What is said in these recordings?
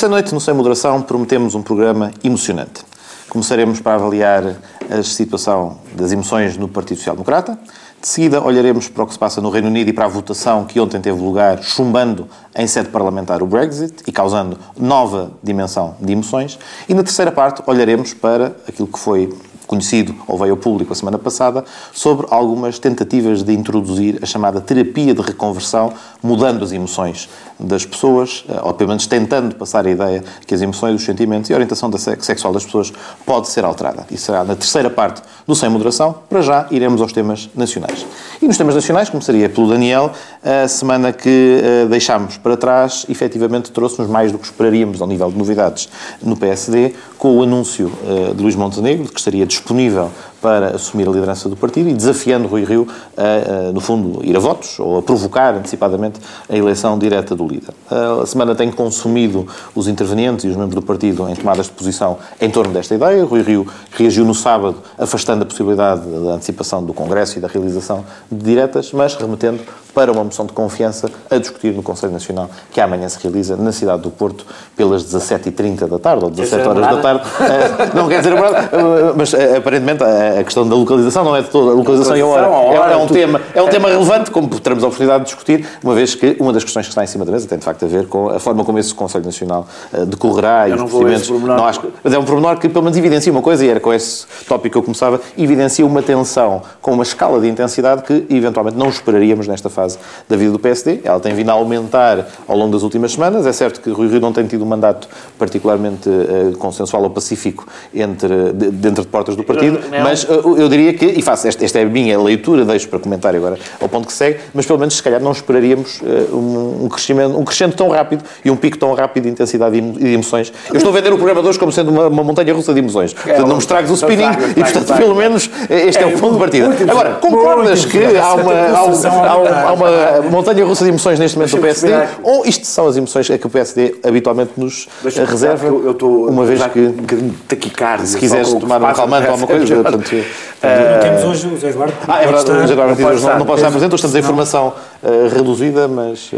Esta noite, no Sem Moderação, prometemos um programa emocionante. Começaremos para avaliar a situação das emoções no Partido Social Democrata. De seguida, olharemos para o que se passa no Reino Unido e para a votação que ontem teve lugar, chumbando em sede parlamentar o Brexit e causando nova dimensão de emoções. E na terceira parte, olharemos para aquilo que foi conhecido ou veio ao público a semana passada, sobre algumas tentativas de introduzir a chamada terapia de reconversão, mudando as emoções das pessoas, eh, ou pelo menos tentando passar a ideia que as emoções, os sentimentos e a orientação sexual das pessoas pode ser alterada. Isso será na terceira parte do Sem Moderação. Para já, iremos aos temas nacionais. E nos temas nacionais, começaria pelo Daniel, a semana que uh, deixámos para trás, efetivamente trouxe-nos mais do que esperaríamos ao nível de novidades no PSD, com o anúncio uh, de Luís Montenegro, de que estaria disponível para assumir a liderança do partido e desafiando Rui Rio a, a, no fundo, ir a votos ou a provocar antecipadamente a eleição direta do líder. A semana tem consumido os intervenientes e os membros do partido em tomadas de posição em torno desta ideia. Rui Rio reagiu no sábado, afastando a possibilidade da antecipação do Congresso e da realização de diretas, mas remetendo para uma moção de confiança a discutir no Conselho Nacional, que amanhã se realiza na cidade do Porto, pelas 17h30 da tarde, ou 17 horas da tarde. Eh, não quer dizer eh, mas eh, aparentemente a questão da localização não é de toda. A localização e a hora. É, é, um, tema, é um tema relevante, como teremos a oportunidade de discutir, uma vez que uma das questões que está em cima da mesa tem de facto a ver com a forma como esse Conselho Nacional decorrerá Eu e os procedimentos. Não acho, mas é um pormenor que pelo menos evidencia uma coisa, e era com esse tópico que eu começava, evidencia uma tensão com uma escala de intensidade que eventualmente não esperaríamos nesta fase fase da vida do PSD. Ela tem vindo a aumentar ao longo das últimas semanas. É certo que Rui Rio não tem tido um mandato particularmente uh, consensual ou pacífico entre, de, dentro de portas do partido, mas uh, eu diria que, e faço, esta, esta, é a minha leitura, deixo para comentar agora ao ponto que segue, mas pelo menos se calhar não esperaríamos uh, um, um, crescimento, um crescente tão rápido e um pico tão rápido de intensidade e de emoções. Eu estou a vender o programa de hoje como sendo uma, uma montanha russa de emoções. É, portanto, não me estragues o spinning e, portanto, pelo menos este é, é o ponto de partida. Agora, concordas que há uma, há, há, há uma montanha russa de emoções neste momento do PSD? Ou isto são as emoções que o PSD habitualmente nos reserva? Eu, eu estou uma vez que. Um bocadinho taquicardia. Se quiseres tomar um calmante ou alguma coisa. Portanto, uh, temos hoje o Zé Eduardo. Ah, é verdade, o Zé Eduardo não, não pode estar presente, hoje estamos em informação uh, reduzida, mas.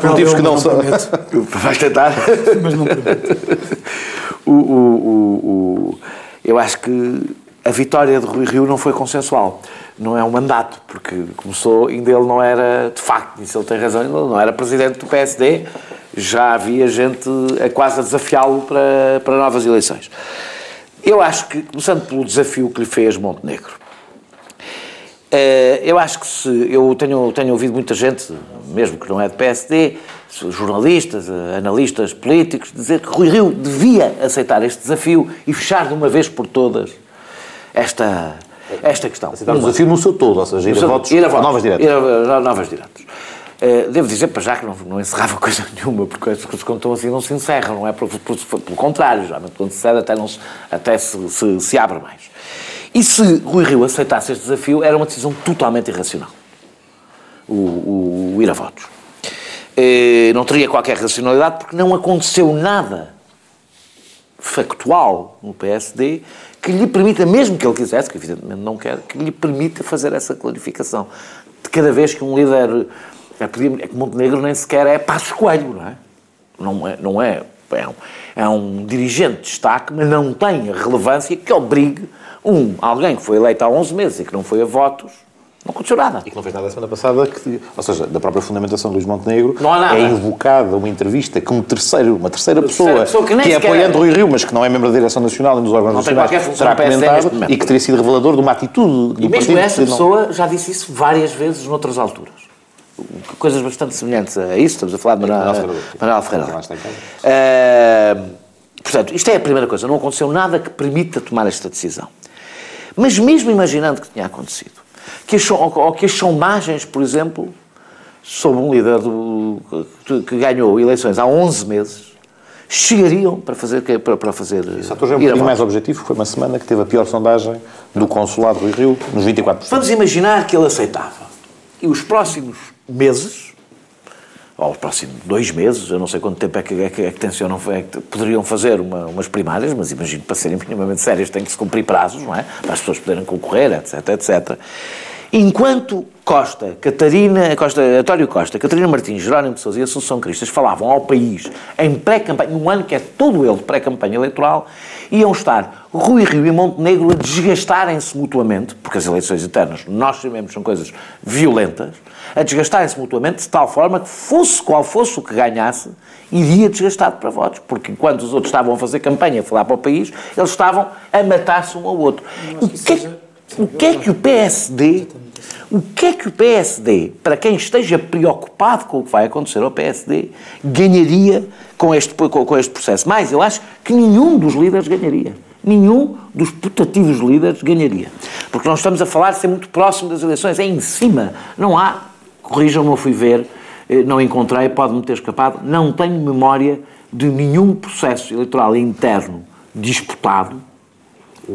Por motivos que não são. Vais tentar? Mas não o, o, o, Eu acho que a vitória de Rui Rio não foi consensual não é um mandato, porque começou, ainda ele não era, de facto, isso ele tem razão, ele não era presidente do PSD, já havia gente a quase a desafiá-lo para, para novas eleições. Eu acho que, começando pelo desafio que lhe fez Montenegro, eh, eu acho que se. Eu tenho, tenho ouvido muita gente, mesmo que não é de PSD, jornalistas, analistas políticos, dizer que Rui Rio devia aceitar este desafio e fechar de uma vez por todas esta, esta questão. Aceitar o desafio no seu todo, ou seja, ir a votos, ir a votos novas diretas. Ir a, novas diretas. Uh, devo dizer, para já, que não, não encerrava coisa nenhuma, porque as coisas quando estão assim não se encerram, não é? Por, por, pelo contrário, geralmente quando se cede até, não se, até se, se, se abre mais. E se Rui Rio aceitasse este desafio, era uma decisão totalmente irracional. O, o, o ir a votos. Uh, não teria qualquer racionalidade, porque não aconteceu nada factual no PSD que lhe permita, mesmo que ele quisesse, que evidentemente não quer, que lhe permita fazer essa clarificação. De cada vez que um líder. É, é que Montenegro nem sequer é passo Coelho, não é? Não é. Não é, é, um, é um dirigente de destaque, mas não tem a relevância que obrigue um, alguém que foi eleito há 11 meses e que não foi a votos não aconteceu nada. E que não fez nada a semana passada, que, ou seja, da própria fundamentação de Luís Montenegro, não há nada. é invocada uma entrevista com um terceiro, uma terceira pessoa, pessoa que, que é apoiando Rui Rio, mas que não é membro da direção nacional e dos órgãos não nacionais, será comentado e que teria sido revelador de uma atitude do E mesmo essa pessoa não... já disse isso várias vezes noutras alturas. Coisas bastante semelhantes a isso, estamos a falar de Manuel Ferreira. Uh, portanto, isto é a primeira coisa, não aconteceu nada que permita tomar esta decisão. Mas mesmo imaginando que tinha acontecido, que as, ou que as sondagens, por exemplo, sobre um líder do, que ganhou eleições há 11 meses, chegariam para fazer para, para fazer Isso é um bocadinho mais objetivo foi uma semana que teve a pior sondagem do consulado do Rio nos 24%. Vamos imaginar que ele aceitava e os próximos meses ou os próximos dois meses, eu não sei quanto tempo é que, é que, é que tencionam, é que poderiam fazer uma, umas primárias, mas imagino para serem minimamente sérias tem que se cumprir prazos, não é? Para as pessoas poderem concorrer, etc, etc. Enquanto Costa, Catarina, Costa, António Costa, Catarina Martins, Jerónimo de Sousa e Assunção Cristas falavam ao país em pré-campanha, num ano que é todo ele de pré-campanha eleitoral, iam estar Rui Rio e Montenegro a desgastarem-se mutuamente, porque as eleições internas, nós sabemos, são coisas violentas, a desgastarem-se mutuamente de tal forma que fosse qual fosse o que ganhasse, iria desgastado para votos, porque enquanto os outros estavam a fazer campanha, a falar para o país, eles estavam a matar-se um ao outro. O que, é, o que é que o PSD o que é que o PSD, para quem esteja preocupado com o que vai acontecer ao PSD, ganharia com este, com este processo? Mais, eu acho que nenhum dos líderes ganharia. Nenhum dos putativos líderes ganharia. Porque nós estamos a falar de ser muito próximo das eleições, é em cima. Não há, corrijam-me, eu fui ver, eh, não encontrei, pode-me ter escapado, não tenho memória de nenhum processo eleitoral interno disputado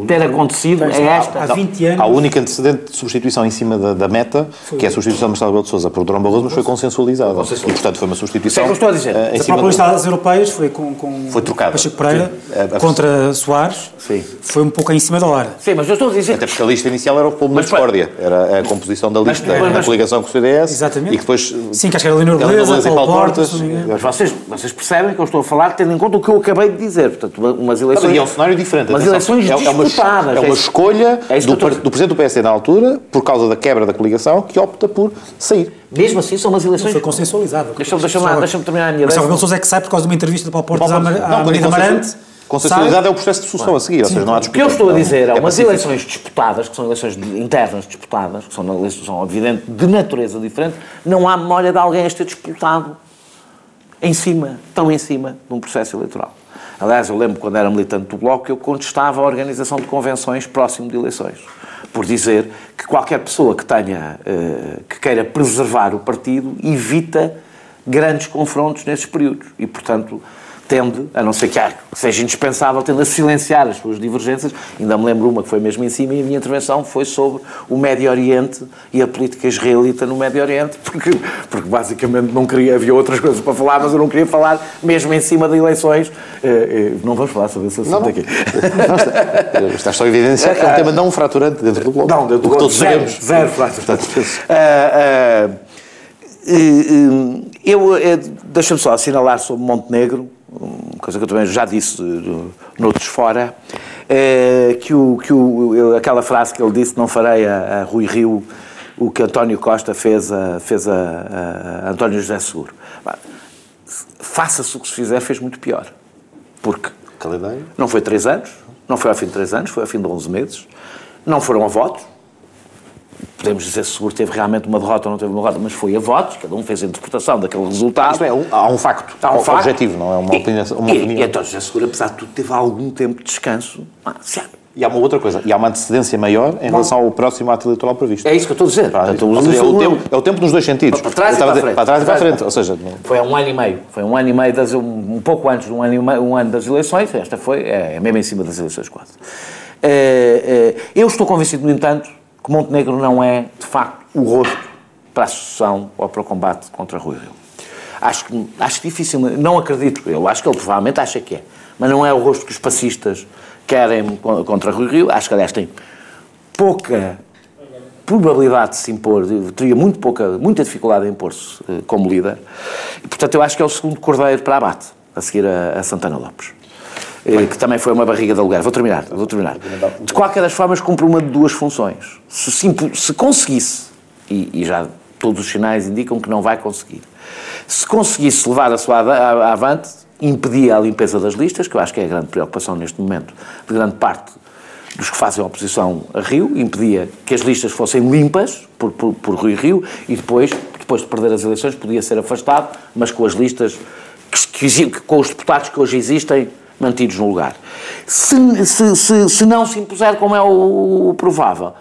ter acontecido é esta. Há 20 anos. A única antecedente de substituição em cima da, da meta, foi. que é a substituição de Marcelo Rebelo de Sousa por Durão Barroso, mas foi consensualizada. E, portanto, foi uma substituição. É eu estou a dizer. Uh, em a própria lista das europeias foi com, com foi trocada. Pacheco Pereira Sim. contra Soares. Sim. Foi um pouco em cima da hora. Sim, mas eu estou a dizer. Até porque a lista inicial era o povo da discórdia. Era a composição da lista mas, mas, coligação com o CDS. Exatamente. E depois. Sim, que acho que era Leonor Beleza, Paulo Portas. Mas vocês, vocês percebem que eu estou a falar tendo em conta o que eu acabei de dizer. Portanto, umas eleições. é um cenário diferente. Umas eleições disputadas. É uma escolha é do, do, Presidente do PSD na altura, por causa da quebra da coligação, que opta por sair. Mesmo assim, são umas eleições... Não foi consensualizado. Deixa-me deixa deixa terminar a minha ideia. Mas Sousa é que sai por causa de uma entrevista de Paulo Portas à Marina Amarante. Consensualidade é o processo de sucessão a seguir, ou seja, não há disputa. O que eu estou a dizer é, é umas eleições disputadas, que são eleições internas disputadas, que são, são evidente, de natureza diferente, não há memória de alguém a ter disputado em cima, tão em cima, de um processo eleitoral. Aliás, eu lembro quando era militante do Bloco eu contestava a organização de convenções próximo de eleições, por dizer que qualquer pessoa que tenha, uh, que queira preservar o partido, evita grandes confrontos nesses períodos. E, portanto, tende, a não ser que seja indispensável, tende a silenciar as suas divergências. Ainda me lembro uma que foi mesmo em cima e a minha intervenção foi sobre o Médio Oriente e a política israelita no Médio Oriente, porque, porque basicamente não queria, havia outras coisas para falar, mas eu não queria falar mesmo em cima de eleições. Eh, eh, não vamos falar sobre esse assunto não, aqui. Não, está só a evidenciar que é um tema não fraturante dentro do bloco. Não, dentro do bloco. Todos zero, sabemos. Zero fraturante. Uh, uh, eu, deixa-me só assinalar sobre Montenegro, coisa que eu também já disse noutros fora, é, que, o, que o, aquela frase que ele disse, não farei a, a Rui Rio o que António Costa fez a, fez a, a António José Seguro. Faça-se o que se fizer, fez muito pior. Porque não foi três anos, não foi ao fim de três anos, foi ao fim de 11 meses, não foram a votos, podemos dizer se o Seguro teve realmente uma derrota ou não teve uma derrota, mas foi a votos, cada um fez a interpretação daquele resultado. Isto é, há um facto, há um facto. objetivo, não é uma opinião. Uma e, opinião. e então José Seguro, apesar de tudo, teve algum tempo de descanso. Ah, e há uma outra coisa, e há uma antecedência maior em relação ao próximo ato eleitoral previsto. É isso que eu estou a dizer. Portanto, seja, é, o tempo, é o tempo nos dois sentidos. Para trás e para, frente. Para trás e para frente. Ou seja, foi há um ano e meio. Foi um ano e meio, das, um, pouco antes de um ano, meio, um ano das eleições. Esta foi, é, é mesmo em cima das eleições quase. É, é, eu estou convencido, no entanto, que Montenegro não é, de facto, o rosto para a sucessão ou para o combate contra Rui Rio. Acho, acho difícil, não acredito, eu acho que ele provavelmente acha que é, mas não é o rosto que os passistas querem contra Rui Rio. Acho que, aliás, tem pouca probabilidade de se impor, teria muito pouca, muita dificuldade em impor-se eh, como líder. E, portanto, eu acho que é o segundo cordeiro para abate, a seguir a, a Santana Lopes. Bem. que também foi uma barriga de aluguer. Vou terminar, vou terminar. De qualquer das formas, cumpre uma de duas funções. Se, se conseguisse, e, e, já todos os sinais indicam que não vai conseguir, se conseguisse levar a sua avante, impedia a limpeza das listas, que eu acho que é a grande preocupação neste momento de grande parte dos que fazem oposição a Rio, impedia que as listas fossem limpas por, por, por Rui Rio e depois, depois de perder as eleições, podia ser afastado, mas com as listas, que, que, com os deputados que hoje existem, mantidos no lugar. Se, se, se, se não se impuser, como é o, o provável,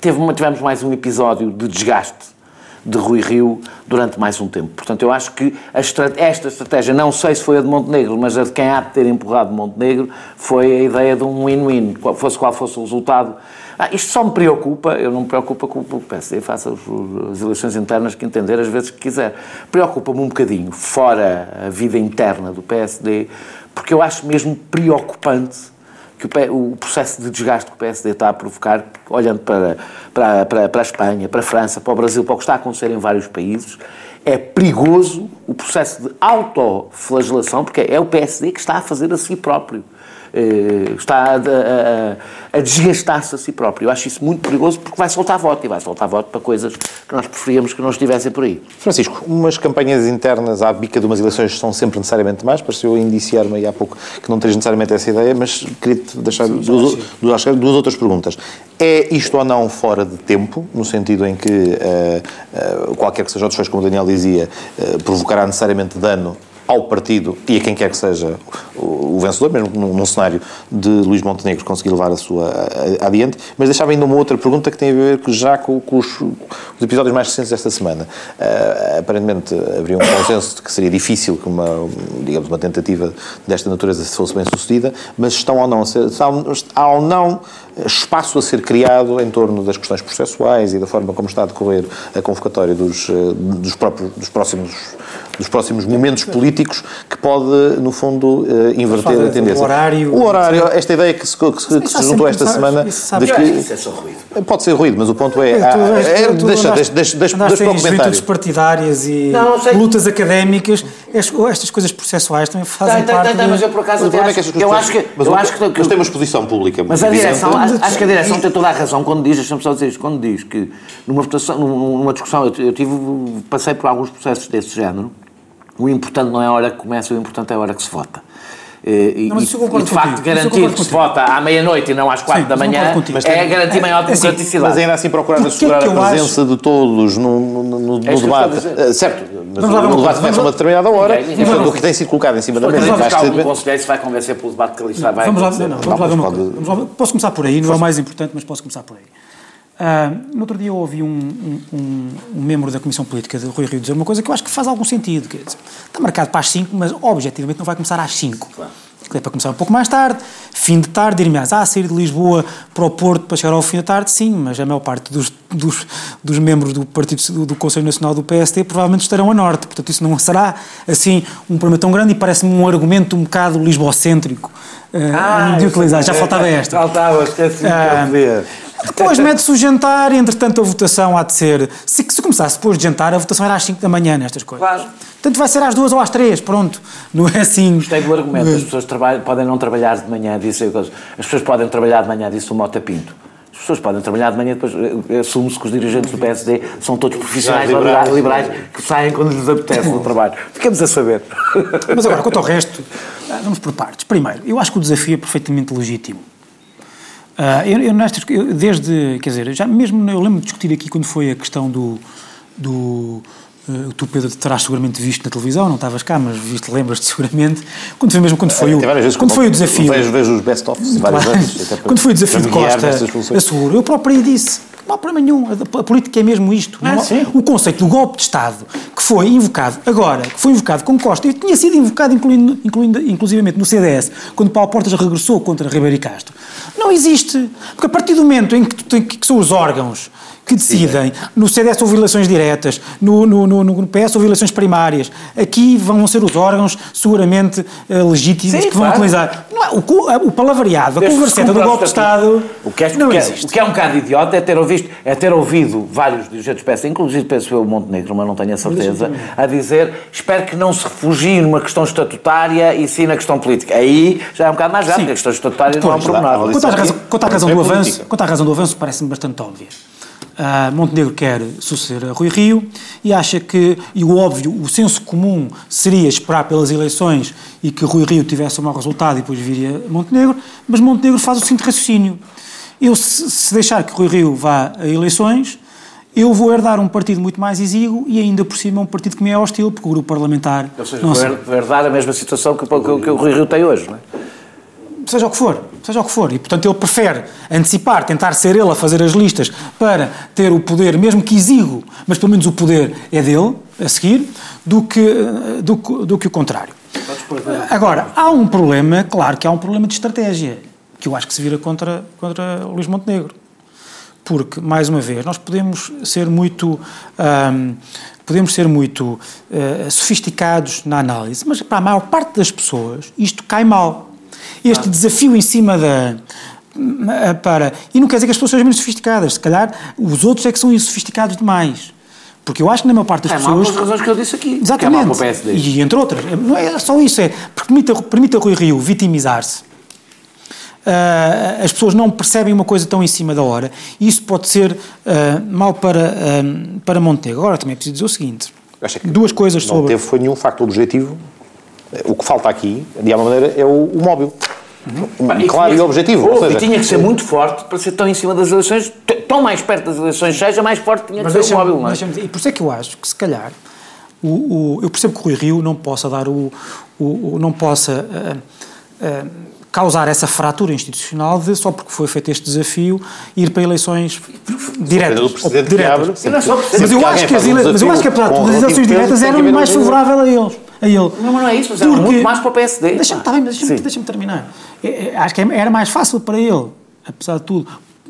teve, tivemos mais um episódio de desgaste de Rui Rio durante mais um tempo. Portanto, eu acho que esta estratégia, não sei se foi a de Montenegro, mas a de quem há de ter empurrado Montenegro, foi a ideia de um win-win, fosse qual fosse o resultado. Ah, isto só me preocupa, eu não me preocupa com o PSD, faça as eleições internas que entender às vezes que quiser. Preocupa-me um bocadinho, fora a vida interna do PSD, porque eu acho mesmo preocupante que o, o, processo de desgaste que o PSD está a provocar, olhando para, para, para, para a Espanha, para a França, para o Brasil, para o que está a acontecer em vários países, é perigoso o processo de autoflagelação, porque é o PSD que está a fazer a si próprio. Eh, está a, a, a desgastar-se a si próprio. Eu acho isso muito perigoso porque vai soltar voto e vai soltar voto para coisas que nós preferíamos que não estivessem por aí. Francisco, umas campanhas internas à bica de umas eleições são sempre necessariamente mais. Pareceu indiciar-me aí há pouco que não tens necessariamente essa ideia, mas queria-te deixar Sim, duas, duas, duas, outras perguntas. É isto ou não fora de tempo, no sentido em que uh, uh, qualquer que seja o desfecho, como o Daniel dizia, uh, provocará necessariamente dano ao partido e a quem quer que seja o, vencedor, mesmo num, num, cenário de Luís Montenegro conseguir levar a sua adiante. Mas deixava ainda uma outra pergunta que tem a ver já com, com os, os, episódios mais recentes desta semana. Uh, aparentemente haveria um consenso de que seria difícil que uma, digamos, uma tentativa desta natureza fosse bem sucedida, mas estão ou não, há ou não espaço a ser criado em torno das questões processuais e da forma como está a decorrer a convocatória dos, eh, dos, próprios, dos próximos dos próximos momentos políticos que pode, no fundo, uh, inverter a tendência. O horário. O horário, esta ideia que se, que, que se juntou esta semana de que. Isso é. Pode ser ruído, mas o ponto é. é deixa, deixa, deixa, deixa, deixa para o comentário. partidárias e não, não lutas académicas, estas coisas processuais também fazem tem, parte. Tem, tem, mas eu por acaso até acho, é que eu acho que. Mas eu acho que. Mas tem uma exposição pública. Mas a direção, acho que a direção tem toda a razão quando diz, deixa-me só dizer isto, quando diz que numa votação, numa discussão, eu tive, passei por alguns processos desse género o importante não é a hora que começa, o importante é a hora que se vota. E, não, e, e de facto garantir que se vota à meia-noite e não às quatro Sim, da manhã é garantir é, maior democraticidade. Mas ainda assim procurar assegurar a presença acho... de todos no, no, no, é no debate. Uh, certo, mas o debate começa a uma determinada hora. E portanto o que tem sido colocado em cima da mesa... Vamos lá, o conselheiro se vai convencer pelo debate que ali está, vai vamos lá, não, vamos lá, Posso começar por aí, não é o mais importante, mas posso começar por aí. Uh, no outro dia eu ouvi um, um, um, membro da Comissão Política de Rui Rio dizer uma coisa que eu acho que faz algum sentido. Quer dizer, está marcado para as 5, mas objetivamente não vai começar às 5. Claro. É para começar um pouco mais tarde, fim de tarde, dir-me, ah, sair de Lisboa para o Porto para chegar ao fim da tarde, sim, mas a maior parte dos, dos, dos membros do Partido do, do Conselho Nacional do PST provavelmente estarão a norte, portanto isso não será assim um problema tão grande e parece-me um argumento um bocado lisbocêntrico uh, ah, de utilizar. Já faltava esta. Faltava, esqueci de depois mete-se o jantar e, entretanto, a votação há de ser. Se, se começasse depois de jantar, a votação era às 5 da manhã nestas coisas. Claro. Portanto, vai ser às 2 ou às 3, pronto. Não é assim. Gostei do argumento. As pessoas trabalham, podem não trabalhar de manhã, disse As pessoas podem trabalhar de manhã, disse o Mota Pinto. As pessoas podem trabalhar de manhã, depois eh, assume-se que os dirigentes do PSD são todos profissionais liberais, liberais que saem quando lhes apetece do trabalho. Ficamos a saber. Mas agora, quanto ao resto, ah, vamos por partes. Primeiro, eu acho que o desafio é perfeitamente legítimo. Uh, eu, eu, nestas, eu, desde, quer dizer, já mesmo eu lembro de discutir aqui quando foi a questão do, do uh, tu Pedro terás seguramente visto na televisão, não estavas cá, mas viste, lembras-te seguramente, quando foi mesmo quando foi, é, o, quando foi o desafio. Vejo, vejo os best-ofs várias vezes. Quando foi o desafio de Costa, asseguro, eu próprio disse, não há problema nenhum. A política é mesmo isto. Ah, não, o conceito do golpe de Estado, que foi invocado agora, que foi invocado com Costa, e tinha sido invocado incluindo, incluindo, inclusivamente no CDS, quando Paulo Portas regressou contra Ribeiro e Castro, não existe. Porque a partir do momento em que, tu, que são os órgãos que decidem. No CDS houve eleições diretas, no, no, no, no PS houve eleições primárias. Aqui vão ser os órgãos seguramente uh, legítimos Sim, que vão claro. utilizar. Não é, o, o palavreado, a converseta do golpe de Estado. O que, é, não o, que é, o que é um bocado idiota é ter ouvido, é ter ouvido vários dirigentes PS, inclusive penso eu Montenegro, mas não tenho a certeza, a dizer espero que não se refugie numa questão estatutária e sim na questão política. Aí já é um bocado mais grave, porque a questão estatutária não é um. Quanto à razão, quanto à razão do avanço, quanto à razão do avanço parece-me bastante óbvia. Uh, Montenegro quer suceder a Rui Rio e acha que, e o óbvio, o senso comum seria esperar pelas eleições e que Rui Rio tivesse um mau resultado e depois viria Montenegro, mas Montenegro faz o seguinte raciocínio. Eu, se, se deixar que Rui Rio vá a eleições, eu vou herdar um partido muito mais exíguo e ainda por cima um partido que me é hostil, porque o grupo parlamentar... Ou seja, não vou herdar a mesma situação que, que, que o Rui Rio tem hoje, não é? Seja o que for, seja o que for. E, portanto, ele prefere antecipar, tentar ser ele a fazer as listas para ter o poder, mesmo que exíguo, mas pelo menos o poder é dele, a seguir, do que, do, do que o contrário. Agora, há um problema, claro que há um problema de estratégia, que eu acho que se vira contra, contra Luís Montenegro. Porque, mais uma vez, nós podemos ser muito... podemos ser muito uh, sofisticados na análise, mas para a maior parte das pessoas isto cai mal este ah. desafio em cima da. Para, e não quer dizer que as pessoas sejam menos sofisticadas, se calhar os outros é que são insofisticados demais. Porque eu acho que na maior parte das é pessoas. É razões que eu disse aqui. Exatamente. Que é o PSD. E entre outras. Não é só isso, é. Permite, permite a Rui Rio vitimizar-se. Uh, as pessoas não percebem uma coisa tão em cima da hora e isso pode ser uh, mal para, uh, para Montenegro. Agora também é preciso dizer o seguinte: duas coisas não sobre. Não teve foi nenhum facto objetivo. O que falta aqui, de alguma maneira, é o, o móvel. Uhum. claro e, objetivo. Ou seja, e tinha que ser muito forte para ser tão em cima das eleições, tão mais perto das eleições, seja mais forte tinha que ser o móvel. Não é? E por isso é que eu acho que, se calhar, o, o, eu percebo que o Rui Rio não possa dar o. o não possa. Uh, uh, causar essa fratura institucional de, só porque foi feito este desafio, ir para eleições diretas. diretas. mas, eu acho que as ele... mas eu acho que, apesar de tudo, as eleições diretas eram mais favorável a eles. A ele. Não, mas não é isso, mas porque... muito mais para o PSD. Deixa-me tá deixa deixa terminar. É, é, acho que era mais fácil para ele, apesar de tudo,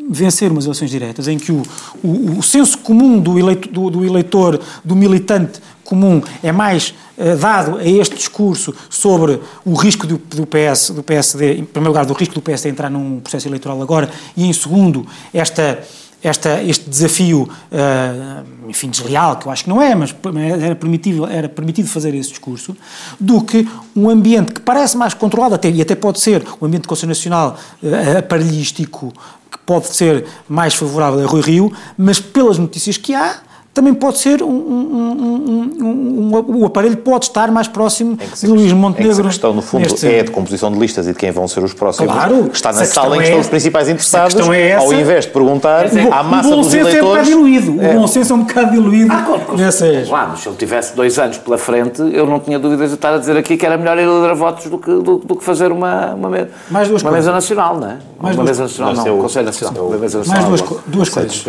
vencer umas eleições diretas em que o, o, o senso comum do, eleito, do, do, eleitor, do militante comum, é mais uh, dado a este discurso sobre o risco do, do, PS, do PSD, em primeiro lugar, do risco do PSD entrar num processo eleitoral agora, e em segundo, esta esta, este desafio, uh, enfim, desleal, que eu acho que não é, mas era permitido, era permitido fazer esse discurso, do que um ambiente que parece mais controlado, até, e até pode ser um ambiente Nacional uh, aparelhístico, que pode ser mais favorável a Rui Rio, mas pelas notícias que há, também pode ser um, um, um, um, o aparelho pode estar mais próximo de Luís Montenegro. a questão, no fundo, neste... é de composição de listas e de quem vão ser os próximos. Claro, está na sala em que é, estão os principais interessados, é essa, ao invés de perguntar é, à massa dos eleitores... O bom senso é um bocado diluído. É. O bom senso é um bocado diluído ah, claro, nessas... Claro, se ele tivesse dois anos pela frente, eu não tinha dúvidas de estar a dizer aqui que era melhor ir liderar votos do que, do, do que fazer uma, uma, mais duas uma mesa nacional, não é? Mais uma duas, mesa nacional, não, não Conselho nacional. Mais duas, duas coisas.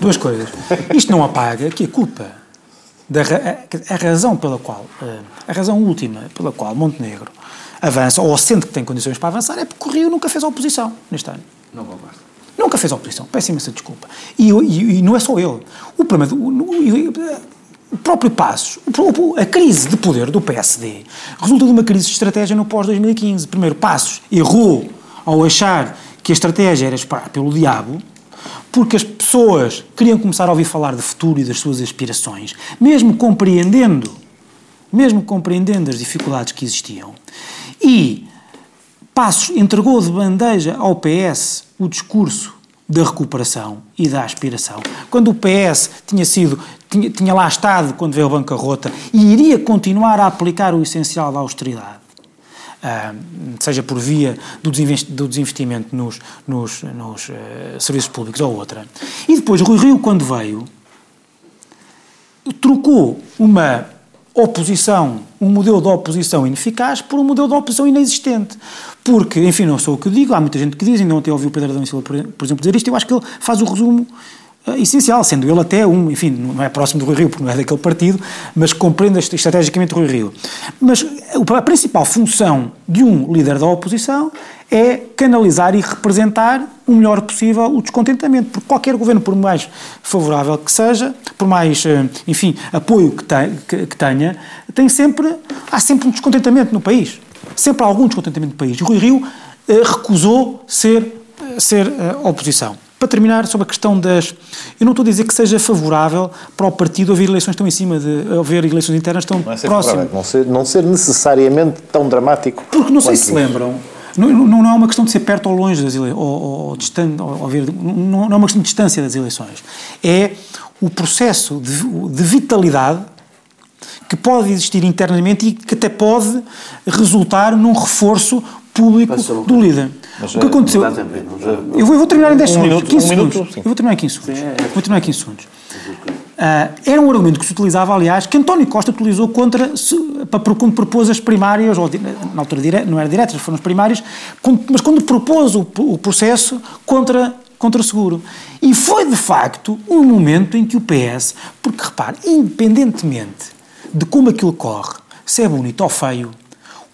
Duas coisas. Isto não apaga que a culpa da, a, a, razão pela qual, eh, a razão última pela qual Montenegro avança, ou sente que tem condições para avançar, é porque o Rio nunca fez oposição neste ano. Não concordo. Nunca fez oposição, peço imensa desculpa. E, e, e, não é só ele. O problema, o, o próprio Passos, a crise de poder do PSD resulta de uma crise de estratégia no pós-2015. Primeiro, Passos errou ao achar que a estratégia era esperar pelo diabo, porque as pessoas queriam começar a ouvir falar de futuro e das suas aspirações, mesmo compreendendo, mesmo compreendendo as dificuldades que existiam. E Passos entregou de bandeja ao PS o discurso da recuperação e da aspiração. Quando o PS tinha sido, tinha, tinha lá estado quando veio a bancarrota e iria continuar a aplicar o essencial da austeridade seja por via do desinvestimento nos, nos, nos uh, serviços públicos ou outra. E depois Rui Rio, quando veio, trocou uma oposição, um modelo de oposição ineficaz por um modelo de oposição inexistente. Porque, enfim, não sou o que digo, há muita gente que diz, ainda ontem ouvi o Pedro Adão Silva, por exemplo, dizer isto, eu acho que ele faz o resumo essencial, sendo ele até um, enfim, não é próximo do Rui Rio, porque não é daquele partido, mas compreende estrategicamente o Rui Rio. Mas a principal função de um líder da oposição é canalizar e representar o melhor possível o descontentamento, porque qualquer governo, por mais favorável que seja, por mais, uh, enfim, apoio que, tenha, tem sempre, há sempre um descontentamento no país. Sempre há algum descontentamento no país. O Rui Rio uh, recusou ser, ser oposição. Para terminar, sobre a questão das. Eu não estou a dizer que seja favorável para o partido haver eleições tão em cima de. haver eleições internas tão não é próximas. Não ser, não ser necessariamente tão dramático. Porque não sei se lembram. Não, não, não, é uma questão de ser perto ou longe das eleições, ou, ou, distante, ou, ou ver, não, não é uma questão de distância das eleições. É o processo de, de vitalidade que pode existir internamente e que até pode resultar num reforço público do líder. Mas, o que aconteceu? Eu vou, eu vou terminar em 10 um segundos. Minuto, 15 um segundos. Minuto, eu vou terminar em 15 segundos. Sim, é. Vou terminar em 15 segundos. Uh, era um argumento que se utilizava, aliás, que António Costa utilizou contra, se, para, quando propôs as primárias, ou na altura dire, não era diretas, foram as primárias, quando, mas quando propôs o, o processo contra, contra seguro. E foi, de facto, um momento em que o PS, porque repare, independentemente de como aquilo corre, se é bonito ou feio,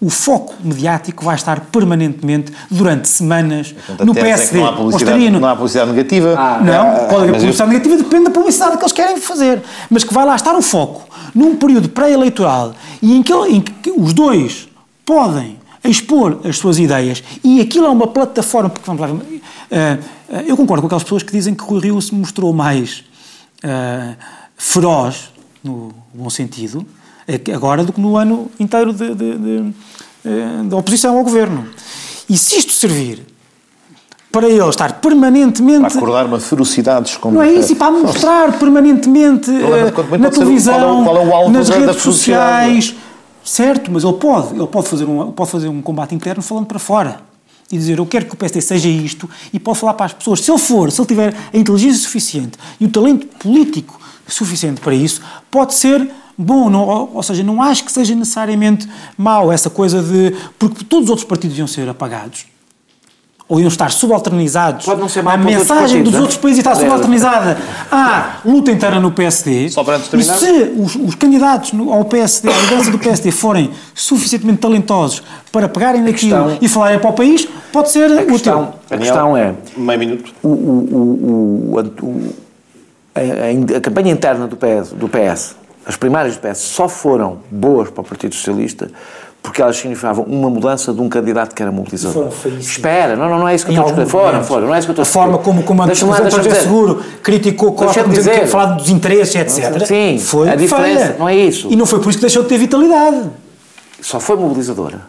o foco mediático vai estar permanentemente durante semanas Portanto, no PSD. É não, há publicidade, não há publicidade negativa. Ah, não, ah, pode haver publicidade eu... negativa, depende da publicidade que eles querem fazer. Mas que vai lá estar o foco num período pré-eleitoral e em que, em que os dois podem a expor as suas ideias e aquilo é uma plataforma, porque vamos lá, uh, eu concordo com aquelas pessoas que dizem que Rui Rio se mostrou mais uh, feroz, no bom sentido, agora do que no ano inteiro de, de, de, de oposição ao governo. E se isto servir para ele estar permanentemente. Para acordar uma ferocidade como. Não é isso, e para mostrar permanentemente uh, na televisão, qual é, qual é nas redes sociais. Certo, mas ele pode, ele pode fazer, um, pode fazer um combate interno falando para fora e dizer eu quero que o PSD seja isto e pode falar para as pessoas. Se ele for, se ele tiver a inteligência suficiente e o talento político suficiente para isso, pode ser bom, não, ou seja, não acho que seja necessariamente mau essa coisa de. porque todos os outros partidos iam ser apagados ou iam estar subalternizados. Pode não ser a mensagem dos outros países está subalternizada à luta inteira no PSD. Só para e se os, os candidatos ao PSD, à liderança do PSD, forem suficientemente talentosos para pegarem naquilo e falarem para o país, pode ser a questão, útil. A questão é. Meio minuto. O, o, o, a, a, a, campanha interna do PS, do PS, as primárias do PS, só foram boas para o Partido Socialista porque elas significavam uma mudança de um candidato que era mobilizador. Espera, não, não, não é isso que eu estou a dizer. Foram, foram, não é isso que eu estou a dizer. A forma como, como a Representante do Seguro criticou Costa, dizendo que falar dos interesses, etc. Sim, foi a diferença, feia. não é isso. E não foi por isso que deixou de ter vitalidade. Só foi mobilizadora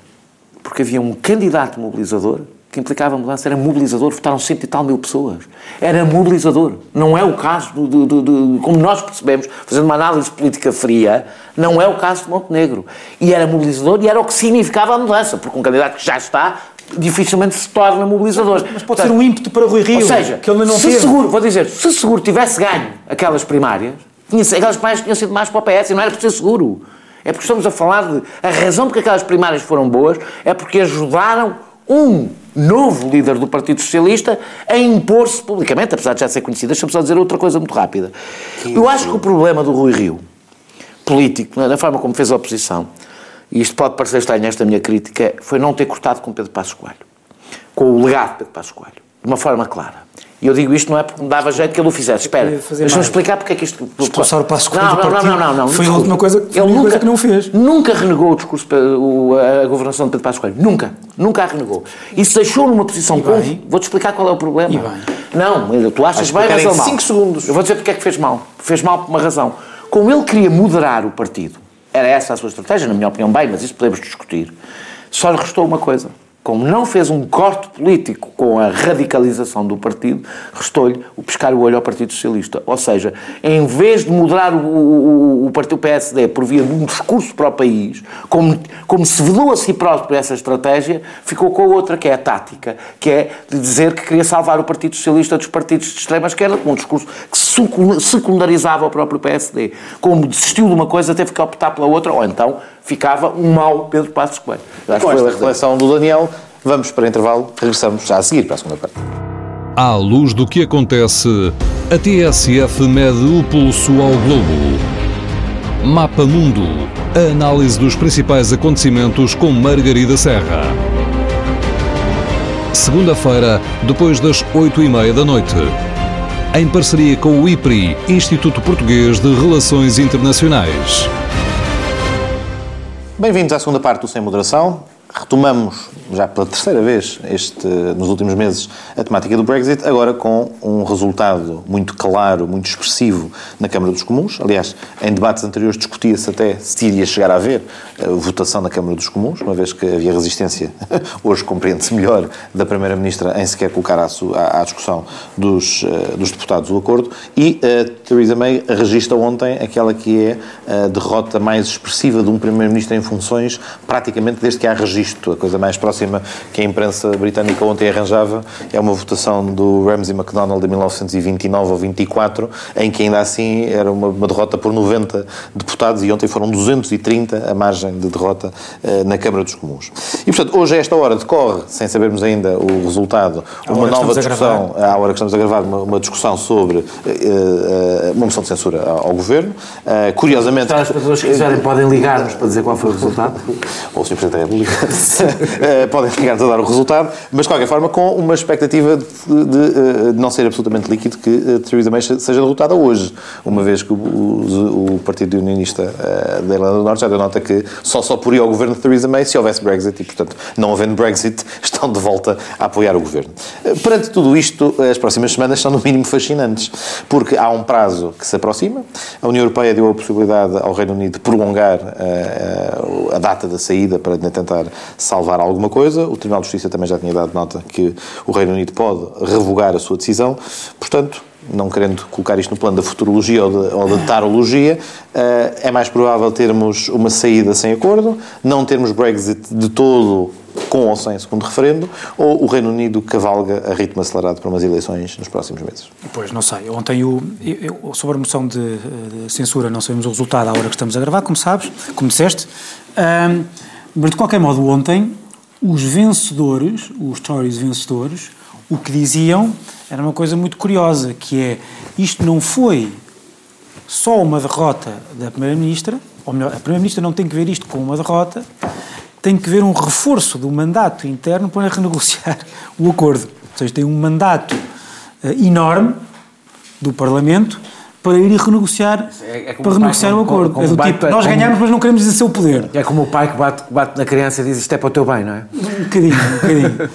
porque havia um candidato mobilizador que implicava a mudança, era mobilizador, votaram cento e tal mil pessoas. Era mobilizador. Não é o caso, de, de, de, como nós percebemos, fazendo uma análise política fria, não é o caso de Montenegro. E era mobilizador e era o que significava a mudança, porque um candidato que já está dificilmente se torna mobilizador. Mas pode ser um ímpeto para Rui Rio, ou seja, que ele não se teve. seguro, vou dizer, se seguro tivesse ganho aquelas primárias, aquelas primárias tinham sido mais para o PS e não era por ser seguro. É porque estamos a falar de. A razão porque aquelas primárias foram boas é porque ajudaram um novo líder do Partido Socialista a impor-se publicamente, apesar de já ser conhecido. Deixa-me só dizer outra coisa muito rápida. Eu acho que o problema do Rui Rio, político, na forma como fez a oposição, e isto pode parecer estranho nesta minha crítica, foi não ter cortado com Pedro Passos Coelho, com o legado de Pedro Passos Coelho, de uma forma clara. E eu digo isto não é porque me dava jeito que ele o fizesse. Espera, deixa-me explicar porque é que isto... Expulsar o passo não, não, não, não, não, não. Foi a última coisa, foi ele nunca, coisa que não fez. Nunca renegou o discurso, a governação de Pedro Passos Coelho. Nunca. Nunca a renegou. Isso deixou numa posição... Com... Vou-te explicar qual é o problema. Não, tu achas bem, mas ele mal. 5 segundos. Eu vou dizer porque é que fez mal. Fez mal por uma razão. Como ele queria moderar o partido, era essa a sua estratégia, na minha opinião, bem, mas isso podemos discutir. Só lhe restou uma coisa como não fez um corte político com a radicalização do partido, restou-lhe o pescar o olho ao Partido Socialista. Ou seja, em vez de moderar o, o, o Partido PSD por via de um discurso para o país, como, como se vedou a si próprio essa estratégia, ficou com a outra, que é a tática, que é de dizer que queria salvar o Partido Socialista dos partidos de extrema esquerda, com um discurso que secundarizava o próprio PSD. Como desistiu de uma coisa, teve que optar pela outra, ou então ficava um mau Pedro Passos Coelho. Com esta reflexão do Daniel, vamos para intervalo, regressamos já a seguir para a segunda parte. À luz do que acontece, a TSF mede o pulso ao globo. Mapa Mundo. A análise dos principais acontecimentos com Margarida Serra. Segunda-feira, depois das oito e meia da noite. Em parceria com o IPRI, Instituto Português de Relações Internacionais. Bem-vindos à segunda parte do Sem Moderação. Retomamos, já pela terceira vez este, nos últimos meses, a temática do Brexit, agora com um resultado muito claro, muito expressivo na Câmara dos Comuns. Aliás, em debates anteriores discutia-se até se iria chegar a haver a eh, votação na Câmara dos Comuns, uma vez que havia resistência, hoje compreende-se melhor, da Primeira-Ministra em sequer colocar à, à, discussão dos, uh, dos deputados o acordo. E uh, Theresa May registra ontem aquela que é a derrota mais expressiva de um Primeiro-Ministro em funções, praticamente desde que há registro a coisa mais próxima que a imprensa britânica ontem arranjava é uma votação do Ramsay MacDonald de 1929 ou 24, em que ainda assim era uma, uma derrota por 90 deputados e ontem foram 230 a margem de derrota uh, na Câmara dos Comuns. E, portanto, hoje a esta hora decorre, sem sabermos ainda o resultado, uma nova discussão, à hora que estamos a gravar, uma, uma discussão sobre uh, uh, uma moção de censura ao, ao Governo. curiosamente... Se as pessoas quiserem podem ligar-nos para dizer qual foi o resultado. Ou o Sr. Presidente é uh, podem chegar a dar o resultado, mas de qualquer forma com uma expectativa de, de, de, de não ser absolutamente líquido que uh, Theresa May seja derrotada hoje, uma vez que o, o, Partido Unionista uh, da Irlanda do Norte já deu nota que só só poria o governo de Theresa May se houvesse Brexit e, portanto, não havendo Brexit, estão de volta a apoiar o governo. Perante tudo isto, as próximas semanas são no mínimo fascinantes, porque há um prazo que se aproxima, a União Europeia deu a possibilidade ao Reino Unido de prolongar a data da saída para tentar salvar alguma coisa. O Tribunal de Justiça também já tinha dado nota que o Reino Unido pode revogar a sua decisão. Portanto, não querendo colocar isto no plano da futurologia ou, de, ou da tarologia, uh, é mais provável termos uma saída sem acordo, não termos Brexit de todo com ou sem segundo referendo, ou o Reino Unido cavalga a ritmo acelerado para umas eleições nos próximos meses? Pois, não sei. Ontem, eu, sobre a moção de, de, censura, não sabemos o resultado à hora que estamos a gravar, como sabes, como disseste. Um, mas, de qualquer modo, ontem, os vencedores, os Tories vencedores, o que diziam era uma coisa muito curiosa, que é, isto não foi só uma derrota da Primeira-Ministra, ou melhor, a Primeira-Ministra não tem que ver isto como uma derrota, tem que ver um reforço do mandato interno para renegociar o acordo. Ou seja, tem um mandato uh, enorme do Parlamento para ir renegociar, é, é para renegociar o, o acordo. Como, como é do tipo, nós ganhamos, mas não queremos exercer o poder. É como o pai que bate, bate na criança e diz isto é para o teu bem, não é? Um bocadinho, um bocadinho.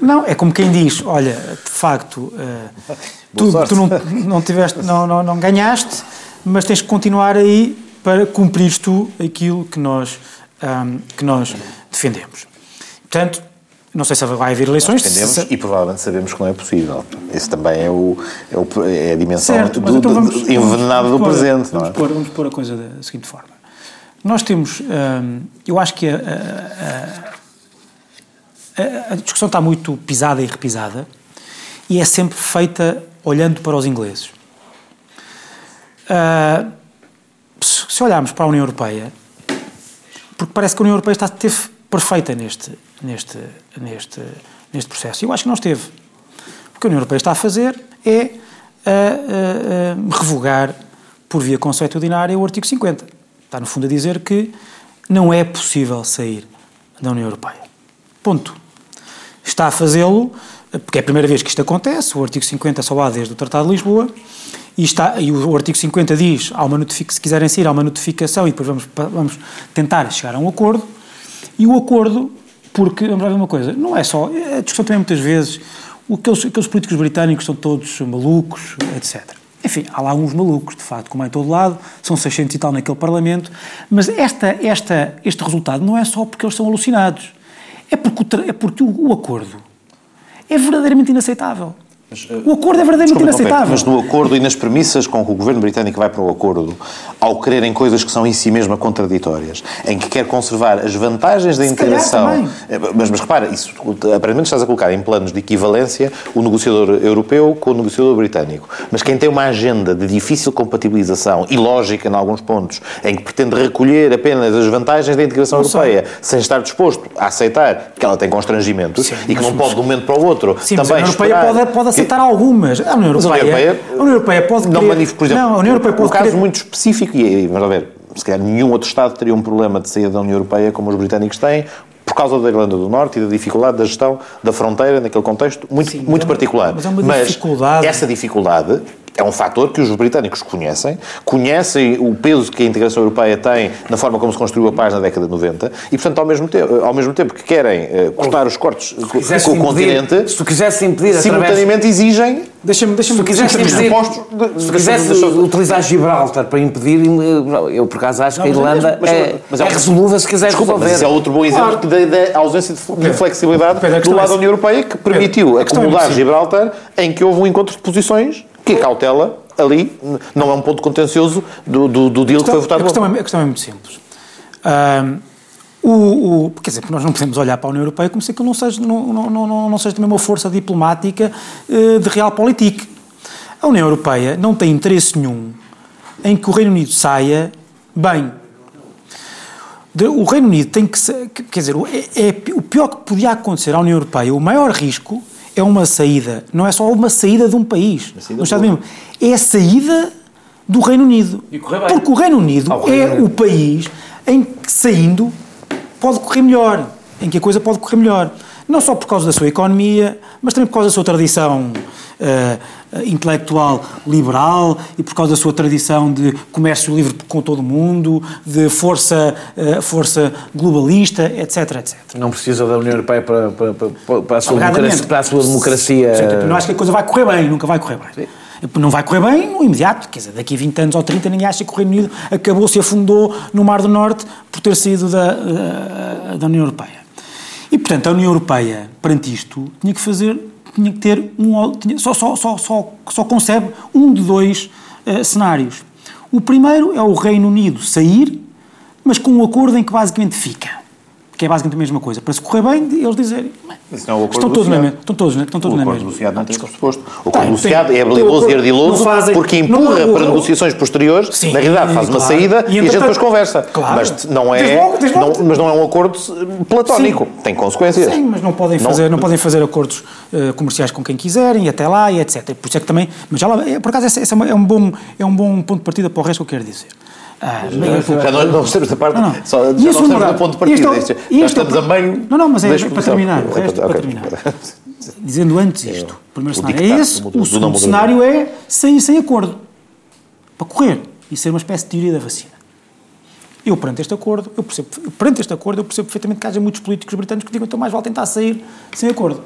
não, é como quem diz, olha, de facto, uh, tu, tu, não, não, tiveste, não, não, não ganhaste, mas tens que continuar aí para cumprir tu aquilo que nós, um, que nós defendemos. Portanto, não sei se vai haver eleições. Se... e provavelmente sabemos que não é possível. Esse também é, o, é, o, é a dimensão certo, do, então vamos, envenenada vamos do presente. Vamos, é? pôr, vamos pôr a coisa da seguinte forma. Nós temos. Hum, eu acho que a, a, a, a, discussão está muito pisada e repisada e é sempre feita olhando para os ingleses. Uh, se olharmos para a União Europeia, porque parece que a União Europeia está, teve perfeita neste, neste, neste, neste processo. Eu acho que não esteve. O que a União Europeia está a fazer é a, a, a revogar por via consuetudinária o artigo 50. Está, no fundo, a dizer que não é possível sair da União Europeia. Ponto. Está a fazê-lo, porque é a primeira vez que isto acontece, o artigo 50 só há desde o Tratado de Lisboa, e, está, e o, artigo 50 diz, há uma se quiserem sair, há uma notificação e depois vamos, vamos tentar chegar a um acordo, e o acordo, porque, vamos ver uma coisa, não é só, a discussão também muitas vezes, aqueles, aqueles políticos britânicos são todos malucos, etc. Enfim, há lá uns malucos, de facto, como é em todo lado, são 600 e tal naquele Parlamento, mas esta, esta, este resultado não é só porque eles são alucinados, é porque o, é porque o, o acordo é verdadeiramente inaceitável. Mas, uh, o acordo é verdadeiramente inaceitável. Mas no acordo e nas premissas com que o governo britânico vai para o acordo, ao querer em coisas que são em si mesma contraditórias, em que quer conservar as vantagens da Se integração. Eh, mas, mas repara, isso aparentemente estás a colocar em planos de equivalência o negociador europeu com o negociador britânico. Mas quem tem uma agenda de difícil compatibilização e lógica em alguns pontos, em que pretende recolher apenas as vantagens da integração não europeia, sei. sem estar disposto a aceitar que ela tem constrangimentos Sim, e que não pode de um momento para o outro Sim, também mas a Europeia pode, pode aceitar algumas. A União Europeia, a União Europeia, a União Europeia pode não querer... por exemplo, não, a União Europeia pode um caso querer... muito específico, e vamos ver, se calhar nenhum outro Estado teria um problema de saída da União Europeia como os britânicos têm, por causa da Irlanda do Norte e da dificuldade da gestão da fronteira naquele contexto muito, Sim, muito particular. Mas, é uma dificuldade... mas essa dificuldade é um fator que os britânicos conhecem, conhecem o peso que a integração europeia tem na forma como se construiu a paz na década de 90 e, portanto, ao mesmo tempo, ao mesmo tempo que querem uh, cortar os cortes com o continente, se tu quisesse impedir simultaneamente através... exigem Deixa-me deixa se quisesse impedir, se quisesse utilizar Gibraltar para impedir, eu por acaso acho não, que a Irlanda mas, é, mas, é, é resolúvel se quiser desculpa, resolver. Mas é outro bom exemplo claro. da, da, ausência de flexibilidade do lado da União Europeia que permitiu acomodar Gibraltar em que houve um encontro de posições que cautela ali não é um ponto contencioso do, do, do deal questão, que foi votado. A questão, é, a questão é muito simples. Um, o, o, quer dizer, nós não podemos olhar para a União Europeia como se aquilo não seja, não, não, não, não seja também uma força diplomática uh, de realpolitik. A União Europeia não tem interesse nenhum em que o Reino Unido saia bem. O Reino Unido tem que. Quer dizer, é, é, o pior que podia acontecer à União Europeia, o maior risco é uma saída, não é só uma saída de um país, no Estado mesmo, é a saída do Reino Unido. Porque o Reino Unido ah, o Reino é Unido. o país em que, saindo, pode correr melhor. em que a coisa pode correr melhor. Não só por causa da sua economia, mas também por causa da sua tradição uh, intelectual liberal e por causa da sua tradição de comércio livre com todo o mundo, de força, uh, força globalista, etc, etc. Não precisa da União Europeia para, para, para, para a, sua democracia, para a sua democracia. Sim, tipo, não acho que a coisa vai correr bem, nunca vai correr bem. Sim. Não vai correr bem no imediato, quer dizer, daqui a 20 anos ou 30 ninguém acha que o Reino Unido acabou, se afundou no Mar do Norte por ter saído da, da, da União Europeia. E, portanto, a União Europeia, perante isto, tinha que fazer, tinha que ter um, tinha, só, só, só, só, só concebe um de dois uh, cenários. O primeiro é o Reino Unido sair, mas com um acordo em que basicamente fica que é basicamente a mesma coisa. Para se correr bem, eles dizerem. Não é estão, todos na mesma, estão todos, estão todos na mesma. O acordo negociado não tem pressuposto. O acordo negociado é habilidoso e ardiloso porque empurra para negociações posteriores, sim, na realidade faz uma saída e, a gente depois conversa. Claro. Mas não é, mas não é um acordo platónico, sim. tem consequências. Sim, mas não podem fazer, não, podem fazer acordos uh, comerciais com quem quiserem, e até lá e etc. Por isso é que também, mas já lá, é, por acaso esse, esse é, um bom, é um bom ponto de partida para o resto que eu quero dizer. Ah, já não, não estamos da parte, não, não. Só, já não estamos no ponto de partida. Este, este, já estamos a meio. Não, não, mas é para terminar. O resto, para terminar. Dizendo antes isto, o primeiro cenário é esse, o segundo cenário é sair sem acordo. Para correr e ser uma espécie de teoria da vacina. Eu, perante este acordo, eu percebo, perante este acordo, eu percebo perfeitamente que haja muitos políticos britânicos que digam então mais vale tentar sair sem acordo.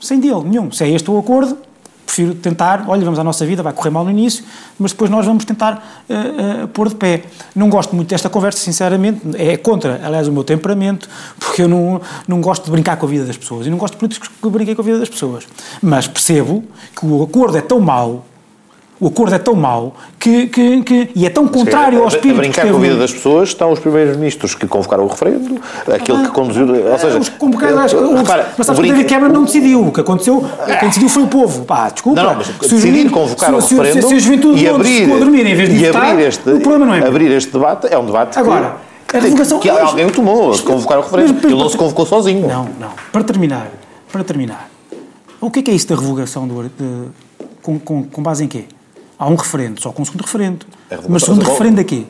Sem deal nenhum. Se é este o acordo, prefiro tentar, olha, vamos à nossa vida, vai correr mal no início, mas depois nós vamos tentar uh, uh, pôr de pé. Não gosto muito desta conversa, sinceramente, é contra, aliás, o meu temperamento, porque eu não, não gosto de brincar com a vida das pessoas, e não gosto de políticos que brinquem com a vida das pessoas. Mas percebo que o acordo é tão mau o acordo é tão mau que, que, que e é tão contrário ao espírito. A brincar com a vida das pessoas estão os primeiros ministros que convocaram o referendo, aquele ah, que conduziu. Ou seja, os convocados. Mas sabes que David Cameron não decidiu. O que aconteceu, quem decidiu foi o povo. Pá, desculpa. Não, não mas decidir convocar o referendo se, se, se e abrir, dormir em vez de e votar, abrir este, o problema não é. Abrir este debate é um debate Agora, que, a revogação, que, que alguém o tomou, convocar o referendo. Ele não se convocou sozinho. Não, não. Para terminar, para terminar, o que é, que é isso da revogação do, de, com, com, com base em quê? Há um referendo, só com um segundo referendo. É Mas segundo referendo a quê?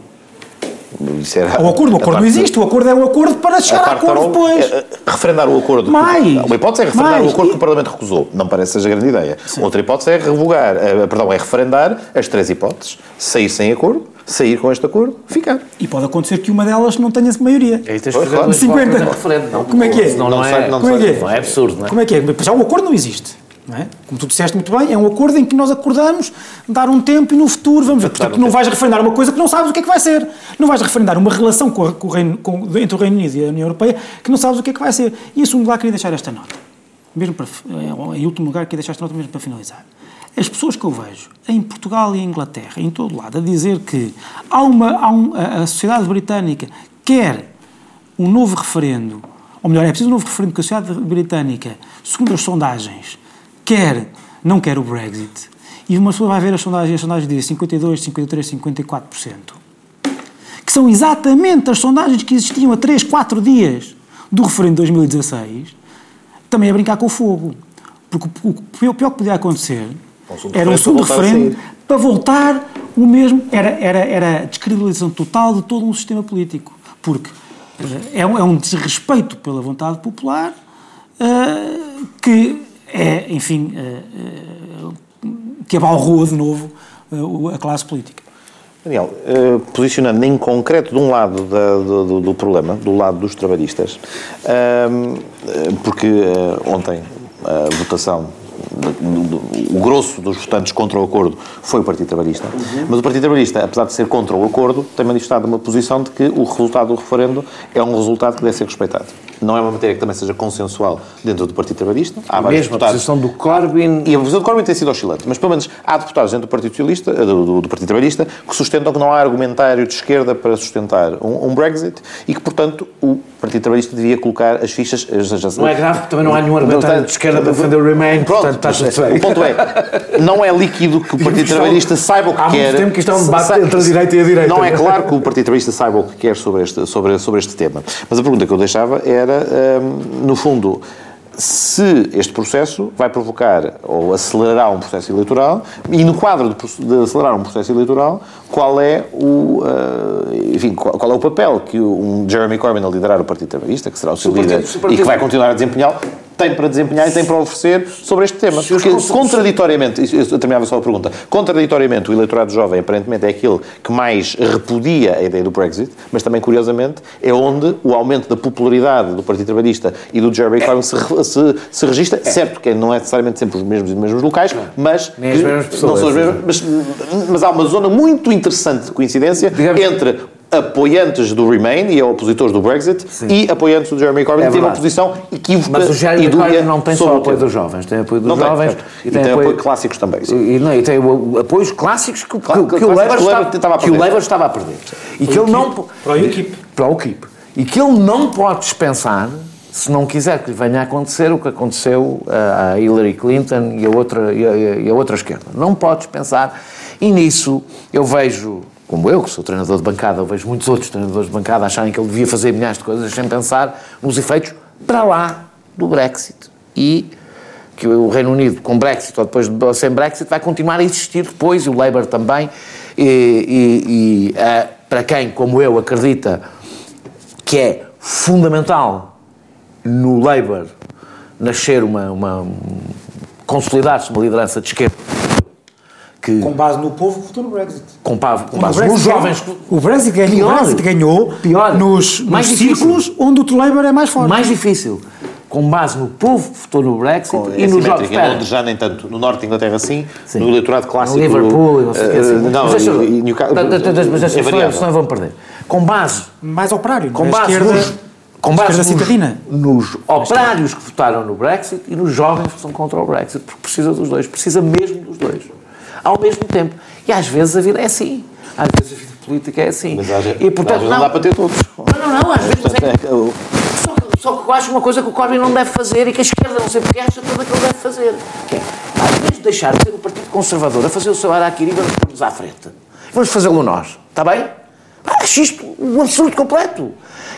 Isso o acordo, o acordo não existe, o acordo é um acordo para chegar a acordo depois. É, é, referendar o acordo. Mais. Uma hipótese é referendar mais. o acordo que o Parlamento recusou. Não parece seja grande ideia. Sim. Outra hipótese é revogar, é, perdão, é referendar as três hipóteses. Sair sem acordo, sair com este acordo, ficar. E pode acontecer que uma delas não tenha maioria. Aí tens que fazer claro. 50. Referendo, não, Como é que é? Não, não, é, não, Como é, que é? não é absurdo, não é? Como é que é? Já o acordo não existe. É? Como tu disseste muito bem, é um acordo em que nós acordamos dar um tempo e no futuro vamos ver. Portanto, não vais referendar uma coisa que não sabes o que é que vai ser. Não vais referendar uma relação com, a, com o Reino, com, entre o Reino Unido e a União Europeia que não sabes o que é que vai ser. E em segundo lugar, queria deixar esta nota. Mesmo para, eh, em último lugar, queria deixar esta nota mesmo para finalizar. As pessoas que eu vejo em Portugal e em Inglaterra, em todo lado, a dizer que há uma, há um, a sociedade britânica quer um novo referendo, ou melhor, é preciso um novo referendo, porque a sociedade britânica, segundo as sondagens, quer, não quer o Brexit. E uma pessoa vai ver as sondagens, as sondagens dizem 52, 53, 54%. Que são exatamente as sondagens que existiam há 3, 4 dias do referendo de 2016, também a brincar com o fogo. Porque o pior que podia acontecer era um segundo referendo para voltar o mesmo. Era, era, era a descredibilização total de todo um sistema político. Porque é, é um desrespeito pela vontade popular uh, que é, enfim, que abalroa de novo uh, a classe política. Daniel, uh, posicionando em concreto de um lado da, do, do, problema, do lado dos trabalhistas, porque ontem a votação o grosso dos votantes contra o acordo foi o Partido Trabalhista. Uhum. Mas o Partido Trabalhista, apesar de ser contra o acordo, tem manifestado uma posição de que o resultado do referendo é um resultado que deve ser respeitado. Não é uma matéria que também seja consensual dentro do Partido Trabalhista. Há vários Mesmo deputados. a posição do Corbyn... E a posição do Corbyn tem sido oscilante, mas pelo menos há deputados dentro do Partido Socialista, eh, do, do, do Partido Trabalhista, que sustentam que não há argumentário de esquerda para sustentar um, um Brexit e que, portanto, o Partido Trabalhista devia colocar as fichas... não é grave, também não há nenhum argumentário de esquerda para defender o Remain, pronto, portanto, está tudo bem. O ponto é, não é líquido que o Partido Trabalhista saiba o que há quer... Há muito tempo que isto é um debate entre a direita e a direita. Não é claro que o Partido Trabalhista saiba o que quer sobre este, sobre, sobre este tema. Mas a pergunta que eu deixava era... Um, no fundo, se este processo vai provocar ou acelerar um processo eleitoral e no quadro de, de acelerar um processo eleitoral, qual é o, uh, enfim, qual, qual, é o papel que um Jeremy Corbyn a liderar o Partido Trabalhista, que será o seu líder e que vai continuar a desempenhá-lo, tem para desempenhar e tem para oferecer sobre este tema. Porque, contraditoriamente, eu terminava só a pergunta, contraditoriamente, o eleitorado jovem aparentemente é aquele que mais repudia a ideia do Brexit, mas também, curiosamente, é onde o aumento da popularidade do Partido Trabalhista e do Jeremy. Corbyn se, se, se registra. É. Certo que não é necessariamente sempre os mesmos, os mesmos locais, mas... Nem as mesmas pessoas. Não são as mesmas, mas, mas há uma zona muito interessante de coincidência Digamos, entre apoiantes do Remain e opositores do Brexit Sim. e apoiantes do Jeremy Corbyn é têm uma posição equívoca Mas o Jeremy Corbyn não tem só apoio dos jovens, tem apoio dos não jovens tem, e, tem, tem apoio, apoio clássicos também. E, não, e tem apoios clássicos que, claro, que, que, o Labour estava, que o Labour estava a perder. E que ele não para o UKIP. Para o UKIP. E que ele não pode dispensar se não quiser que lhe venha a acontecer o que aconteceu a Hillary Clinton e a outra, e a, e a outra esquerda. Não pode dispensar. E nisso eu vejo como eu, que sou treinador de bancada, eu vejo muitos outros treinadores de bancada acharem que ele devia fazer milhares de coisas sem pensar nos efeitos para lá do Brexit. E que o Reino Unido, com Brexit ou depois sem Brexit, vai continuar a existir depois, e o Labour também. E, e, e para quem, como eu, acredita que é fundamental no Labour nascer uma, uma consolidar-se uma liderança de esquerda que... Com base no povo que votou no Brexit. Com, base, com base nos jovens. O Brexit ganhou, pior, o Brexit ganhou pior, nos, nos círculos onde o Labour é mais forte. Mais difícil. Com base no povo que votou no Brexit com, e nos jovens. Em Londres já nem tanto. No norte da Inglaterra sim, sim. no eleitorado clássico... No Liverpool e não sei o que assim. Não, mas deixa, Newcastle, mas é senão vão perder. Com base... Mais operário. Com base nos, com base nos, nos operários que votaram no Brexit e nos jovens que são contra o Brexit, porque precisa dos dois, precisa mesmo dos dois ao mesmo tempo. E às vezes a vida é assim. Às vezes a vida política é assim. Mas às, e, portanto, não, não dá para ter todos. Não, não, não. Às vezes é... Só, só que eu acho uma coisa que o Corbyn não deve fazer e que a esquerda, não sei porque, acha tudo que ele deve fazer. Que é, às vezes, deixar de ser o Partido Conservador a fazer o seu araquiri e vamos pôr-nos à frente. Vamos fazê-lo nós. Está bem? Acho isto um absurdo completo.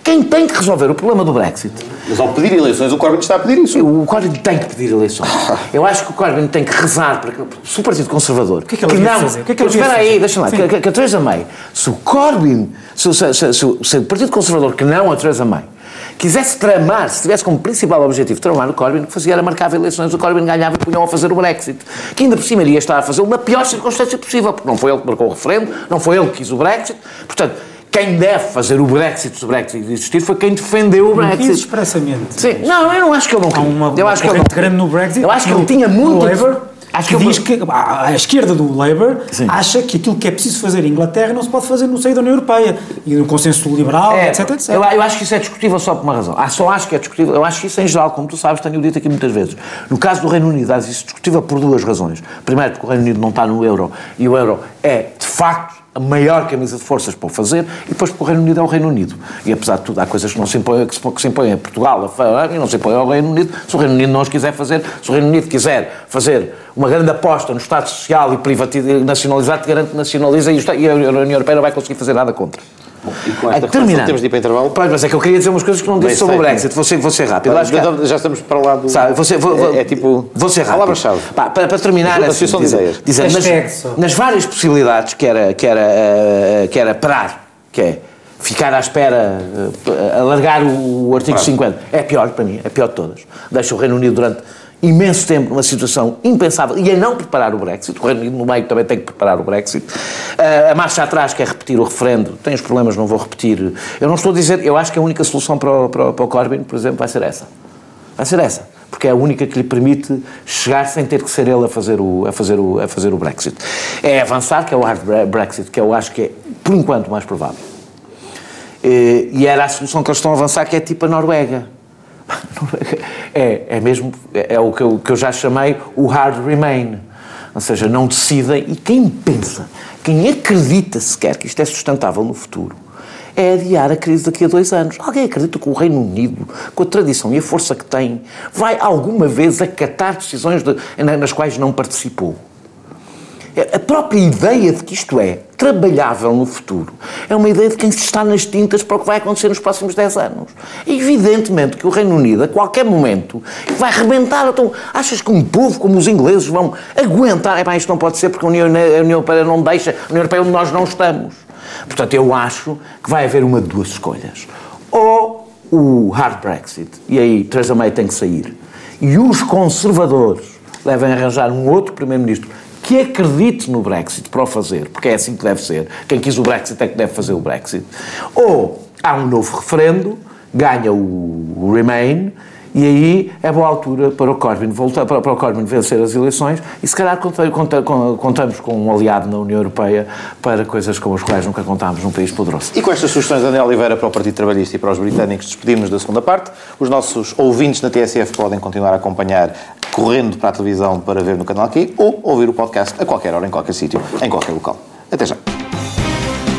Quem tem que resolver o problema do Brexit. Mas ao pedir eleições, o Corbyn está a pedir isso. O Corbyn tem que pedir eleições. Eu acho que o Corbyn tem que rezar para que, se o Partido Conservador. O que é que ele que não, fazer? O que é que ele Espera aí, deixa lá. Que, que a Theresa May, se o Corbyn, se, se, se, se, o Partido Conservador, que não a Theresa May, quisesse tramar, se tivesse como principal objetivo tramar o Corbyn, o que fazia era marcar eleições, o Corbyn ganhava e punham a fazer o Brexit. Que ainda por cima iria estar a fazer na pior circunstância possível, porque não foi ele que marcou o referendo, não foi ele que quis o Brexit. Portanto, quem deve fazer o Brexit, se o Brexit existir, foi quem defendeu o Brexit. Não expressamente. Sim, não, eu não acho que ele não queria. Há uma, eu acho que ele não... grande no Brexit. Eu acho que ele tinha muito... Labour, Acho que, que diz que a, a, esquerda do Labour Sim. acha que aquilo que é preciso fazer em Inglaterra não se pode fazer no seio da União Europeia e no consenso liberal, é, etc, etc. Eu, eu, acho que isso é discutível só por uma razão. Ah, só acho que é discutível. Eu acho que isso em geral, como tu sabes, tenho dito aqui muitas vezes. No caso do Reino Unido, acho isso discutível por duas razões. Primeiro, porque o Reino Unido não está no euro e o euro é, de facto, a maior camisa de forças para o fazer, e depois porque o Reino Unido é o Reino Unido. E apesar de tudo, há coisas que não se impõem, que se, que se impõem a Portugal, a e não se impõem ao Reino Unido. Se o Reino Unido não os quiser fazer, se o Reino Unido quiser fazer uma grande aposta no Estado Social e privatizar, nacionalizar, te garante nacionaliza e, e a União Europeia não vai conseguir fazer nada contra. Bom, e com esta terminar. temos de ir para intervalo. Pois, mas é que eu queria dizer umas coisas que não disse sobre o Brexit. Vou ser, vou ser rápido. Mas, já, já estamos para lá do. Sabe, vou ser, vou, vou, é, é, tipo. Vou ser rápido. Palavra-chave. Para, para terminar, assim, dizer, dizer nas, nas, várias possibilidades que era, que, era, uh, que era parar, que é ficar à espera, uh, alargar o, o artigo claro. 50, é pior para mim, é pior de todas. Deixa o Reino Unido durante imenso tempo numa situação impensável e a não preparar o Brexit. O Reino Unido no meio também tem que preparar o Brexit. Uh, a marcha atrás quer repetir o referendo. Tem os problemas, não vou repetir. Eu não estou a dizer, eu acho que a única solução para o, para, para o Corbyn, por exemplo, vai ser essa. Vai ser essa. Porque é a única que lhe permite chegar sem ter que ser ele a fazer o, a fazer o, a fazer o Brexit. É avançar, que é o hard Brexit, que eu acho que é, por enquanto, mais provável. E, e era a solução que eles estão a avançar, que é tipo a Noruega é, é mesmo, é, o que eu, que eu já chamei o hard remain. Ou seja, não decidem. E quem pensa, quem acredita sequer que isto é sustentável no futuro, é adiar a crise daqui a dois anos. Alguém acredita que o Reino Unido, com a tradição e a força que tem, vai alguma vez acatar decisões de, nas quais não participou? A própria ideia de que isto é trabalhável no futuro é uma ideia de quem está nas tintas para o que vai acontecer nos próximos 10 anos. É evidentemente que o Reino Unido, a qualquer momento, vai rebentar. Então, achas que um povo como os ingleses vão aguentar? É bem, isto não pode ser porque a União, a União Europeia não deixa, a União Europeia onde nós não estamos. Portanto, eu acho que vai haver uma de duas escolhas. Ou o hard Brexit, e aí Theresa May tem que sair, e os conservadores devem arranjar um outro primeiro-ministro que acredite no Brexit para o fazer, porque é assim que deve ser. Quem quis o Brexit é que deve fazer o Brexit. Ou há um novo referendo, ganha o Remain e aí é boa altura para o Corbyn voltar, para, para o Corbyn vencer as eleições e se calhar contamos com um aliado na União Europeia para coisas com as quais nunca contámos num país poderoso. E com estas sugestões de Daniel Oliveira para o Partido Trabalhista e para os britânicos, despedimos da segunda parte. Os nossos ouvintes na TSF podem continuar a acompanhar correndo para a televisão para ver no canal aqui ou ouvir o podcast a qualquer hora, em qualquer sítio, em qualquer local. Até já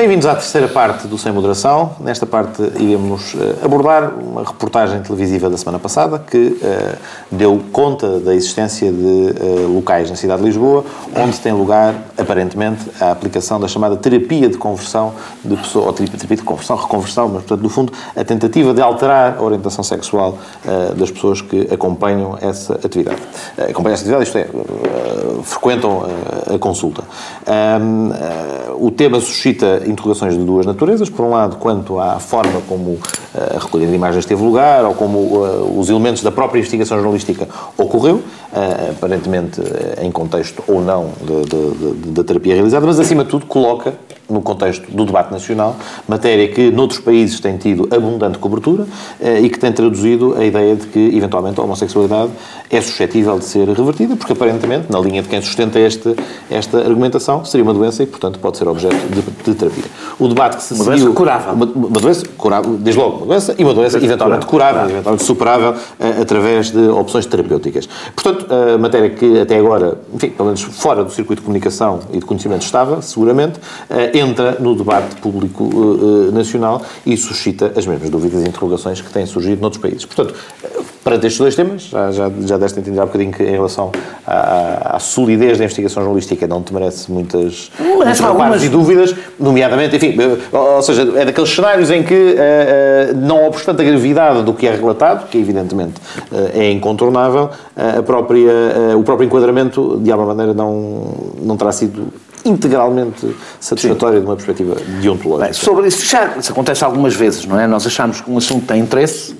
Bem-vindos à terceira parte do Sem Moderação. Nesta parte iremos uh, abordar uma reportagem televisiva da semana passada que uh, deu conta da existência de uh, locais na cidade de Lisboa onde tem lugar, aparentemente, a aplicação da chamada terapia de conversão de pessoas, ou terapia de conversão, reconversão, mas, portanto, no fundo, a tentativa de alterar a orientação sexual das pessoas que acompanham essa atividade. acompanham essa atividade, isto é, frequentam a consulta. o tema suscita interrogações de duas naturezas. Por um lado, quanto à forma como eh, a recolha de imagens teve lugar ou como uh, os elementos da própria investigação jornalística ocorreu, uh, aparentemente em contexto ou não da terapia realizada, mas acima de tudo coloca no contexto do debate nacional, matéria que noutros países tem tido abundante cobertura eh, e que tem traduzido a ideia de que, eventualmente, a homossexualidade é suscetível de ser revertida, porque, aparentemente, na linha de quem sustenta este, esta argumentação, seria uma doença e, portanto, pode ser objeto de, de terapia. O debate que se uma seguiu... Doença curável. Uma, uma doença curável, desde logo, uma doença e uma doença eventualmente curável, eventualmente superável, uh, através de opções terapêuticas. Portanto, a matéria que até agora, enfim, pelo menos fora do circuito de comunicação e de conhecimento estava, seguramente, uh, entra no debate público uh, nacional e suscita as mesmas dúvidas e interrogações que têm surgido noutros países. Portanto, para estes dois temas, já, já, já deste a entender há um bocadinho que em relação à, à, solidez da investigação jornalística não te merece muitas, muitas algumas... e dúvidas, nomeadamente, enfim, ou seja, é daqueles cenários em que, uh, uh, não obstante a gravidade do que é relatado, que evidentemente é incontornável, a própria, o próprio enquadramento, de alguma maneira, não, não terá sido integralmente satisfatória Sim. de uma perspectiva deontológica. Bem, sobre isso, já isso acontece algumas vezes, não é? Nós achamos que um assunto tem interesse.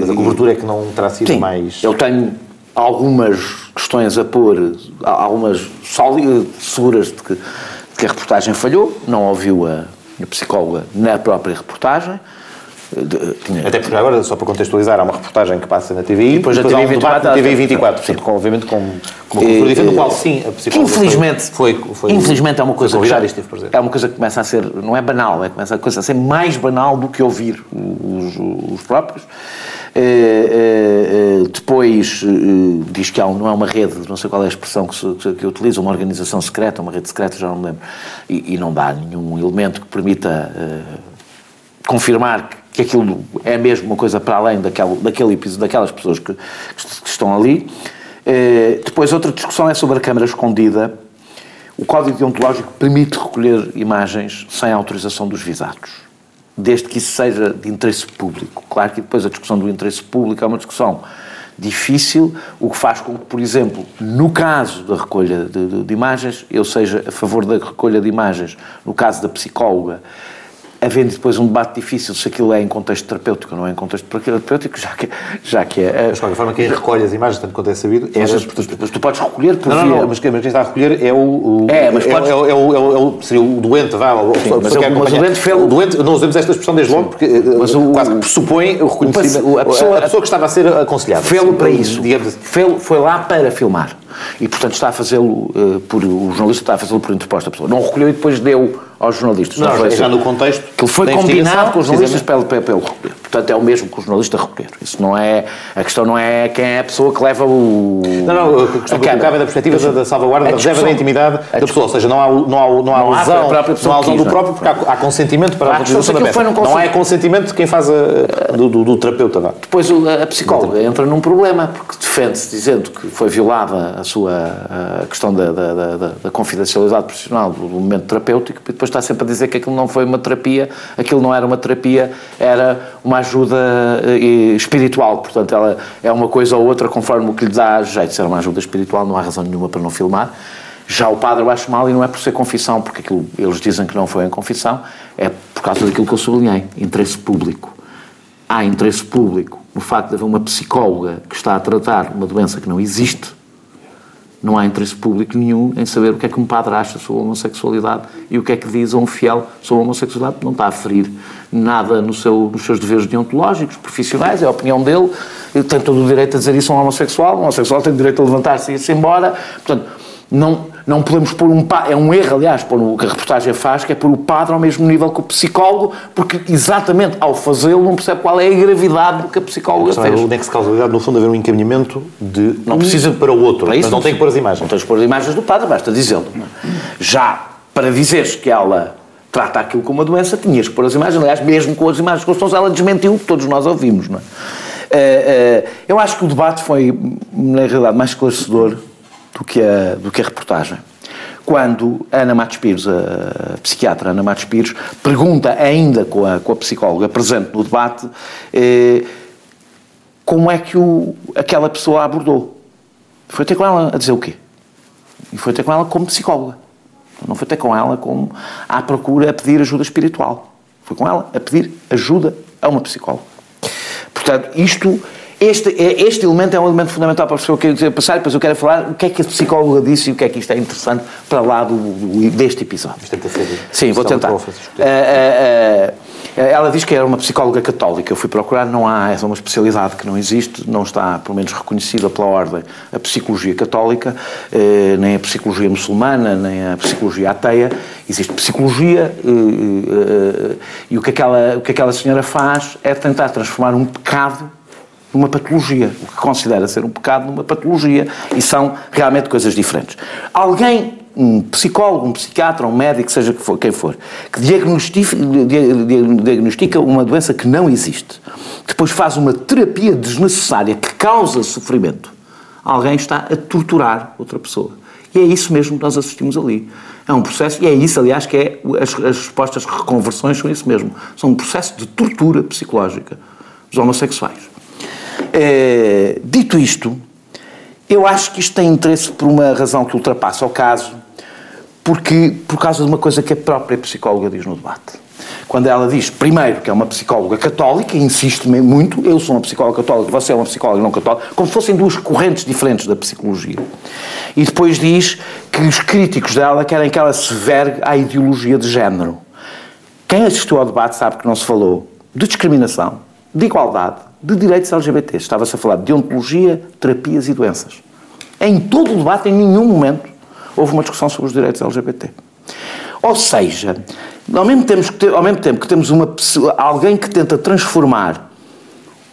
Mas a cobertura é que não terá sido Sim, mais. Eu tenho algumas questões a pôr, algumas sólidas, seguras de que, que a reportagem falhou, não ouviu a, a psicóloga na própria reportagem. Tinha... Até porque agora, só para contextualizar, há uma reportagem que passa na TVI e depois, depois a TV 24, na TV 24, sim. com, obviamente com, com uma cultura diferente, no qual sim a psicologia infelizmente, foi, foi, infelizmente é uma coisa que já, é uma coisa que começa a ser, não é banal, é começa a, coisa a ser mais banal do que ouvir os, os próprios. Uh, uh, uh, depois diz que há um, não é uma rede, não sei qual é a expressão que, se, que utiliza, uma organização secreta, uma rede secreta, já não me lembro, e, e não dá nenhum elemento que permita confirmar que aquilo é mesmo uma coisa para além daquele, daquele episódio, daquelas pessoas que, que estão ali. Depois, outra discussão é sobre a câmara escondida. O Código Deontológico permite recolher imagens sem autorização dos visados, desde que isso seja de interesse público. Claro que depois a discussão do interesse público é uma discussão difícil, o que faz com que, por exemplo, no caso da recolha de, de, de imagens, eu seja a favor da recolha de imagens, no caso da psicóloga, havendo depois um debate difícil se aquilo é em contexto terapêutico ou não é em contexto terapêutico, já que, já que é... Mas, de qualquer forma, quem recolhe as imagens, tanto quanto é sabido... É, mas, mas tu podes recolher por não, via... Não, não, mas quem, está a recolher é o... o é, mas é, podes... é, é, é, o, seria o doente, vá, o, Sim, mas, é, mas o doente fez... O doente, não usamos esta expressão desde logo, porque mas o, quase que pressupõe o reconhecimento... A pessoa, a pessoa que estava a ser aconselhada. Fê-lo para isso. Digamos assim. Fê-lo, foi lá para filmar. E, portanto, está a fazê-lo uh, por... O jornalista está a fazê-lo por interposta pessoa. Não recolheu e depois deu aos jornalistas. Não, não foi já assim. no contexto. Que ele foi combinado com os jornalistas para ele recolher. Portanto, é o mesmo que o jornalista recolher. Isso não é. A questão não é quem é a pessoa que leva o. Não, não, a questão que cabe é da perspectiva da, da salvaguarda, da reserva da intimidade da pessoa. Ou seja, não há, não há, não há não lesão, há não há lesão do próprio, porque há, há consentimento para a utilização da peça. Não há consentimento de quem faz a, do, do, do, terapeuta. Não. Depois a psicóloga entra num problema, porque defende-se dizendo que foi violada a sua a questão da, da, da, da confidencialidade profissional do momento terapêutico, e depois está sempre a dizer que aquilo não foi uma terapia, aquilo não era uma terapia, era uma ajuda espiritual. Portanto, ela é uma coisa ou outra conforme o que lhe dá jeito. Se era uma ajuda espiritual, não há razão nenhuma para não filmar. Já o padre eu acho mal e não é por ser confissão, porque aquilo, eles dizem que não foi em confissão, é por causa daquilo que eu sublinhei, interesse público. Há interesse público no facto de haver uma psicóloga que está a tratar uma doença que não existe, não há interesse público nenhum em saber o que é que um padre acha sobre a homossexualidade e o que é que diz a um fiel sobre a homossexualidade, não está a ferir nada no seu, nos seus deveres deontológicos, profissionais, é a opinião dele, ele tem todo o direito a dizer isso a um homossexual, o homossexual tem o direito a levantar-se e ir-se embora, portanto, não, não podemos pôr um é um erro, aliás, pôr o que a reportagem faz, que é pôr o padre ao mesmo nível que o psicólogo, porque exatamente ao fazê-lo não percebe qual é a gravidade do que a psicóloga a fez. O nexo causalidade, no fundo, haver um encaminhamento de não precisa para o outro, para isso, mas não tem que pôr as imagens. Não tens que pôr as imagens do padre, basta dizê-lo. Já para dizeres que ela trata aquilo como uma doença, tinhas que pôr as imagens, aliás, mesmo com as imagens que estão, ela desmentiu o que todos nós ouvimos, não é? Uh, uh, eu acho que o debate foi, na realidade, mais esclarecedor do que a, do que a reportagem. Quando Ana Matos Pires, a psiquiatra Ana Matos Pires, pergunta ainda com a, com a psicóloga presente no debate eh, como é que o, aquela pessoa a abordou. Foi ter com ela a dizer o quê? E foi ter com ela como psicóloga. Não foi ter com ela como à procura a pedir ajuda espiritual. Foi com ela a pedir ajuda a uma psicóloga. Portanto, isto este, é, este elemento é um elemento fundamental para a pessoa que eu quero passar, depois eu quero falar o que é que a psicóloga disse e o que é que isto é interessante para lá do, do deste episódio. Isto tem ser. Sim, vou tentar. Uh, uh, uh, ela diz que era uma psicóloga católica. Eu fui procurar, não há, é uma especialidade que não existe, não está, pelo menos, reconhecida pela ordem a psicologia católica, eh, nem a psicologia muçulmana, nem a psicologia ateia. Existe psicologia eh, eh, e o que, aquela, o que aquela senhora faz é tentar transformar um pecado numa patologia, o que considera ser um pecado numa patologia, e são realmente coisas diferentes. Alguém, um psicólogo, um psiquiatra, um médico, seja quem for, que diagnostica uma doença que não existe, depois faz uma terapia desnecessária que causa sofrimento, alguém está a torturar outra pessoa. E é isso mesmo que nós assistimos ali. É um processo, e é isso, aliás, que é as, as respostas, reconversões são isso mesmo. São um processo de tortura psicológica dos homossexuais. É, dito isto, eu acho que isto tem interesse por uma razão que ultrapassa o caso, porque por causa de uma coisa que a própria psicóloga diz no debate. Quando ela diz, primeiro, que é uma psicóloga católica, insiste muito, eu sou uma psicóloga católica, você é uma psicóloga não católica, como se fossem duas correntes diferentes da psicologia. E depois diz que os críticos dela querem que ela se vergue à ideologia de género. Quem assistiu ao debate sabe que não se falou de discriminação, de igualdade, de direitos LGBTs. Estava-se a falar de ontologia, terapias e doenças. Em todo o debate, em nenhum momento, houve uma discussão sobre os direitos LGBT. Ou seja, ao mesmo tempo que, ao mesmo tempo que temos uma, alguém que tenta transformar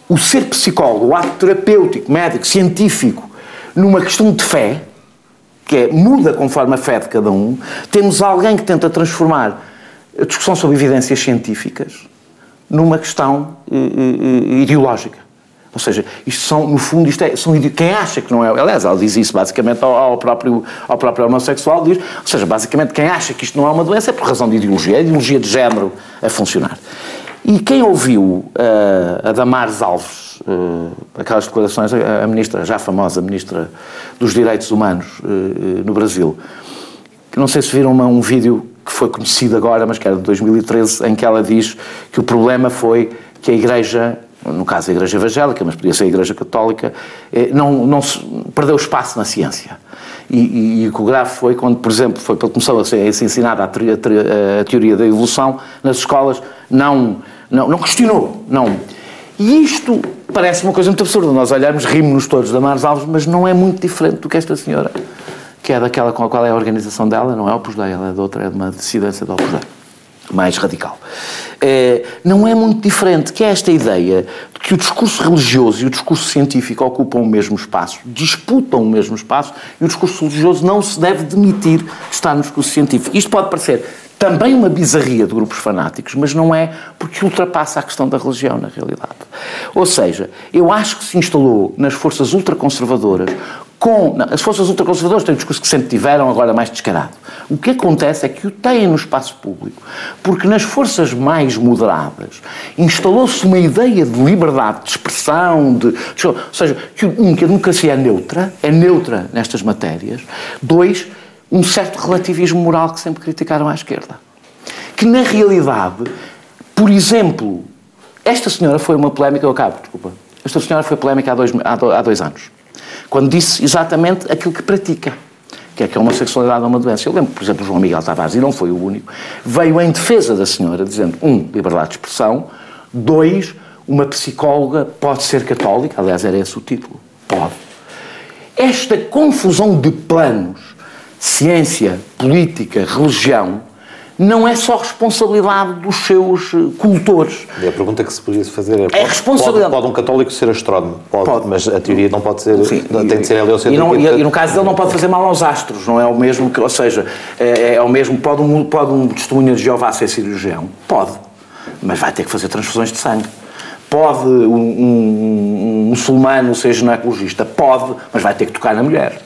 o ser psicólogo, o ato terapêutico, médico, científico, numa questão de fé, que é muda conforme a fé de cada um, temos alguém que tenta transformar a discussão sobre evidências científicas numa questão uh, uh, ideológica. Ou seja, isto são, no fundo, isto é, são quem acha que não é. Aliás, ela diz isso basicamente ao, ao, próprio, ao próprio homossexual, diz, ou seja, basicamente quem acha que isto não é uma doença é por razão de ideologia, é ideologia de género a funcionar. E quem ouviu uh, a Damares Alves, uh, aquelas declarações, a, a, ministra, já famosa ministra dos Direitos Humanos uh, no Brasil, que não sei se viram uma, um vídeo que foi conhecido agora, mas que era de 2013, em que ela diz que o problema foi que a Igreja, no caso a Igreja Evangélica, mas podia ser a Igreja Católica, eh, não, não perdeu espaço na ciência. E, e, e, o que o grave foi quando, por exemplo, foi, começou a ser, a ser ensinada a, teoria, a teoria da evolução nas escolas, não, não, não questionou, não. E isto parece uma coisa muito absurda. Nós olhamos, rimos-nos todos da Mars Alves, mas não é muito diferente do que esta senhora, que é daquela com a qual é a organização dela, não é Opus Dei, ela é de outra, é de uma dissidência do Opus Dei mais radical. É, não é muito diferente que é esta ideia de que o discurso religioso e o discurso científico ocupam o mesmo espaço, disputam o mesmo espaço, e o discurso religioso não se deve demitir de estar no discurso científico. Isto pode parecer também uma bizarria de grupos fanáticos, mas não é porque ultrapassa a questão da religião, na realidade. Ou seja, eu acho que se instalou nas forças ultraconservadoras com. Não, as forças ultraconservadoras têm um discurso que sempre tiveram, agora mais descarado. O que acontece é que o têm no espaço público, porque nas forças mais moderadas instalou-se uma ideia de liberdade de expressão, de, ou seja, que, um, que a democracia é neutra, é neutra nestas matérias. Dois, um certo relativismo moral que sempre criticaram à esquerda. Que na realidade, por exemplo, esta senhora foi uma polémica, eu acabo, desculpa. Esta senhora foi polémica há dois, há dois anos quando disse exatamente aquilo que pratica, que é que a homossexualidade é uma doença. Eu lembro, por exemplo, João Miguel Tavares, e não foi o único, veio em defesa da senhora, dizendo, um, liberdade de expressão, dois, uma psicóloga pode ser católica, aliás, era esse o título, pode. Esta confusão de planos, ciência, política, religião, não é só responsabilidade dos seus eh, cultores. E a pergunta que se podia fazer é: pode, é responsabilidade. Pode, pode, um católico ser astrónomo? Pode, pode, mas a teoria não pode ser. Sim, tem de ser heliocêntrica. E, não, e, e, no caso dele, não pode fazer mal aos astros, não é o mesmo que. Ou seja, é, é o mesmo. Pode um, pode um testemunho de Jeová ser cirurgião? Pode. Mas vai ter que fazer transfusões de sangue. Pode um, um, um muçulmano ser ginecologista? Pode, mas vai ter que tocar na mulher.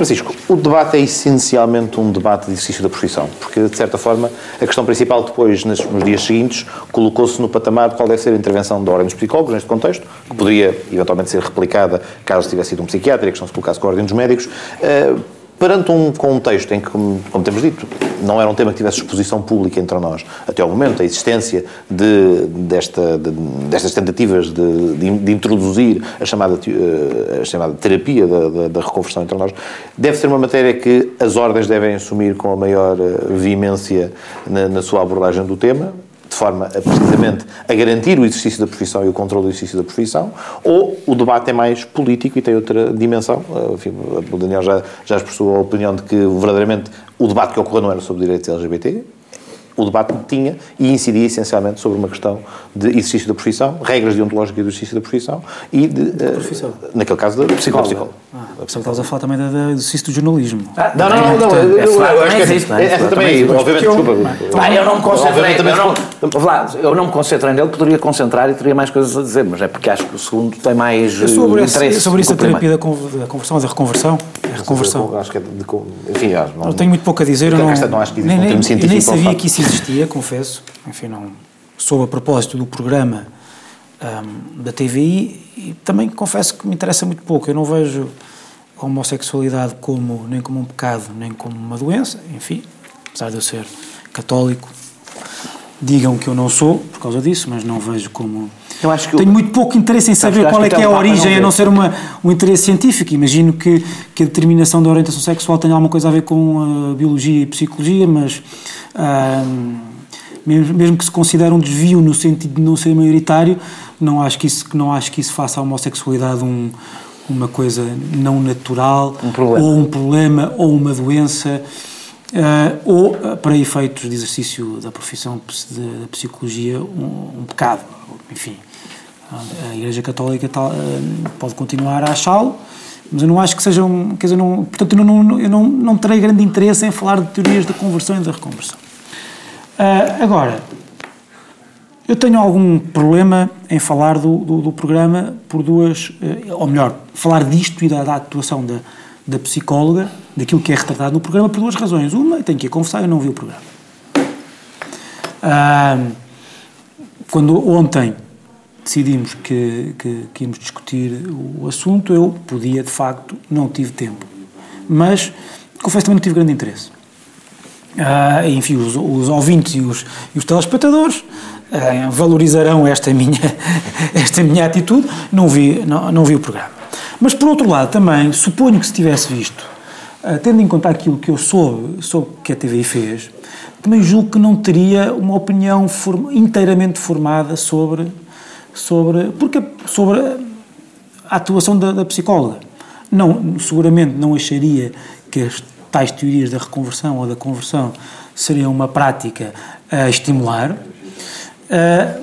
Francisco, o debate é essencialmente um debate de exercício da profissão, porque, de certa forma, a questão principal depois, nos, dias seguintes, colocou-se no patamar de qual deve ser a intervenção da ordem dos psicólogos, neste contexto, que poderia, eventualmente, ser replicada caso tivesse sido um psiquiatra a questão se colocasse com a ordem dos médicos. Uh, perante um contexto em que, como, como, temos dito, não era um tema que tivesse exposição pública entre nós, até ao momento, a existência de, desta, de, destas tentativas de, de, introduzir a chamada, eh, a chamada terapia da, da, da, reconversão entre nós, deve ser uma matéria que as ordens devem assumir com a maior eh, veemência na, na sua abordagem do tema, de forma a, precisamente a garantir o exercício da profissão e o controle do exercício da profissão, ou o debate é mais político e tem outra dimensão. Eh, enfim, o Daniel já, já expressou a opinião de que verdadeiramente o debate que ocorreu não era sobre direitos LGBT, o debate tinha e incidia essencialmente sobre uma questão de exercício da profissão, regras deontológicas do exercício da profissão e de. da profissão. Uh, naquele caso da psicóloga. Ah, a pessoa que estavas a falar também do exercício do jornalismo. Ah, não, não, não, não, eu, eu, eu acho que é isso. Essa também, obviamente, desculpa. Eu não me concentrei, eu não me concentrei nele, poderia concentrar e teria mais coisas a dizer, mas é porque acho que o segundo tem mais sobre interesse. Sobre isso a terapia da conversão, da reconversão. A reconversão. Acho que é de, enfim, não, tenho muito pouco a dizer. Eu não, não acho que existe nem, um. Nem sabia que isso existia, confesso, enfim, não, soube a propósito do programa um, da TVI e também confesso que me interessa muito pouco. Eu não vejo a homossexualidade como, nem como um pecado, nem como uma doença, enfim, apesar de eu ser católico, digam que eu não sou por causa disso, mas não vejo como. Tenho eu... muito pouco interesse em saber qual é que é a origem, a não ser uma, um interesse científico. Imagino que, que a determinação da orientação sexual tenha alguma coisa a ver com a biologia e psicologia, mas. Uh, mesmo, que se considere um desvio no sentido de não ser maioritário, não acho que isso, não acho que isso faça a homossexualidade um, uma coisa não natural, um ou um problema, ou uma doença, uh, ou, uh, para efeitos de exercício da profissão da psicologia, um, um, pecado. Enfim, a Igreja Católica tal, uh, pode continuar a achá-lo, mas eu não acho que seja um. Quer dizer, não, portanto, eu não, eu não, não terei grande interesse em falar de teorias da conversão e da reconversão. Uh, agora, eu tenho algum problema em falar do, do, do programa por duas, uh, ou melhor, falar disto e da, da, atuação da, da psicóloga, daquilo que é retratado no programa, por duas razões. Uma, tenho que ir confessar, eu não vi o programa. Uh, quando ontem decidimos que, que, que íamos discutir o assunto, eu podia, de facto, não tive tempo. Mas, confesso, também não tive grande interesse. uh, enfim, os, os, ouvintes e os, e os telespectadores uh, valorizarão esta minha, esta minha atitude. Não vi, não, não vi o programa. Mas, por outro lado, também, suponho que se tivesse visto, uh, tendo em conta aquilo que eu soube, soube que a TVI fez, também julgo que não teria uma opinião form, inteiramente formada sobre, sobre, porque, sobre a atuação da, da psicóloga. Não, seguramente não acharia que as tais teorias da reconversão ou da conversão seriam uma prática a estimular, uh,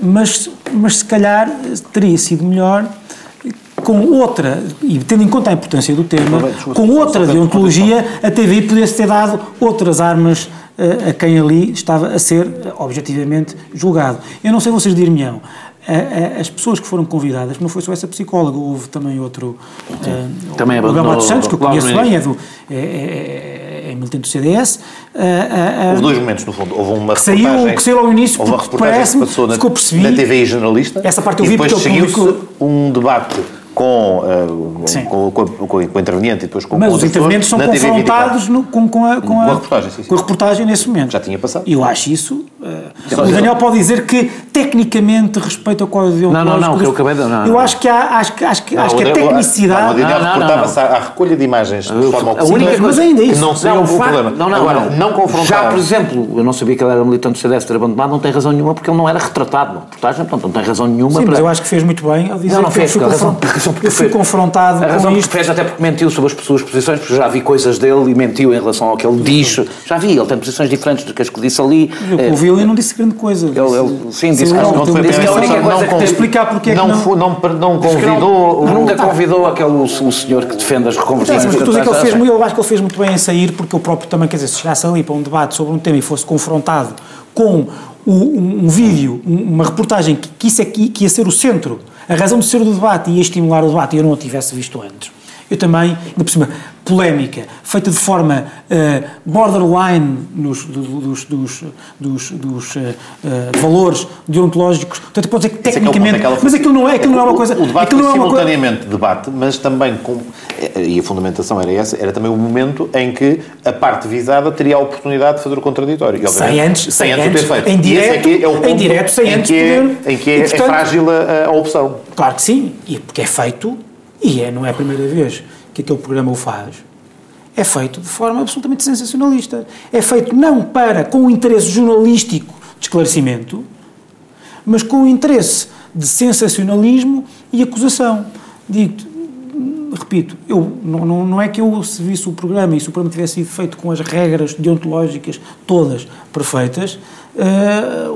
mas, mas se calhar teria sido melhor com outra, e tendo em conta a importância do tema, com outra deontologia, a TVI pudesse ter dado outras armas uh, a quem ali estava a ser objetivamente julgado. Eu não sei vocês dir-me-ão, as pessoas que foram convidadas, não foi só essa psicóloga, houve também outro, uh, também o Gabriel Santos, que eu conheço bem, é, do, é, é, é militante do CDS. Uh, uh, houve dois momentos, no fundo. Houve uma que saiu, que saiu ao início, houve uma reportagem que passou na, ficou percebi, na TV jornalista, essa parte eu vi e depois seguiu-se um debate com, uh, com, com, com, com, o interveniente e depois com Mas os intervenientes são confrontados no, com, com, a, com, a, a reportagem, sim, sim. com a reportagem nesse momento. Já tinha passado. E eu acho isso. Uh, o Daniel pode dizer que tecnicamente respeita o código. Não, não, não, que eu acabei de. Não, eu acho que há, acho, acho, que, acho que a tecnicidade. Não, não, reportava-se à recolha de imagens de forma a única coisa, Mas ainda isso. não seria um problema. Não, não, Agora, não confrontar. Já, por exemplo, eu não sabia que ele era militante do CDS ter abandonado, não tem razão nenhuma porque ele não era retratado na reportagem, portanto não tem razão nenhuma. Sim, mas eu acho que fez muito bem ao dizer não, não que fez, eu fui confrontado a razão com isto. fez até porque mentiu sobre as suas posições, porque já vi coisas dele e mentiu em relação ao que ele diz. Já vi, ele tem posições diferentes do que as que disse ali. Eu é, ouvi ele e não disse grande coisa. Ele, ele sim, disse que não, foi disse que a única coisa que explicar porque não, não, não, não convidou. Nunca convidou aquele o senhor que defende as reconversões. Mas tu que ele fez, eu acho que ele fez muito bem em sair, porque o próprio também, quer dizer, se chegasse ali para um debate sobre um tema e fosse confrontado com um, um vídeo, uma reportagem que, que, isso é, que ia ser o centro, a razão de ser do debate e estimular o debate eu não o tivesse visto antes eu também, ainda por cima, polémica, feita de forma uh, borderline nos, dos, dos, dos, dos uh, uh, valores deontológicos. Portanto, pode dizer que tecnicamente. É mas aquilo não é, aquilo não é uma coisa. O, o debate não é simultaneamente coisa... debate, mas também com. E a fundamentação era essa, era também o momento em que a parte visada teria a oportunidade de fazer o contraditório. Sem antes, sem, antes, antes o ter feito. Em direto, é, é o em direto sem antes que é, poder. Em que é, e, portanto, é frágil a, a opção. Claro que sim, e porque é feito e é, não é a primeira vez que aquele programa o faz, é feito de forma absolutamente sensacionalista. É feito não para, com o interesse jornalístico de esclarecimento, mas com o interesse de sensacionalismo e acusação. Digo repito, eu, não, não, não é que eu se visse o programa e se o programa tivesse sido feito com as regras deontológicas todas perfeitas, uh,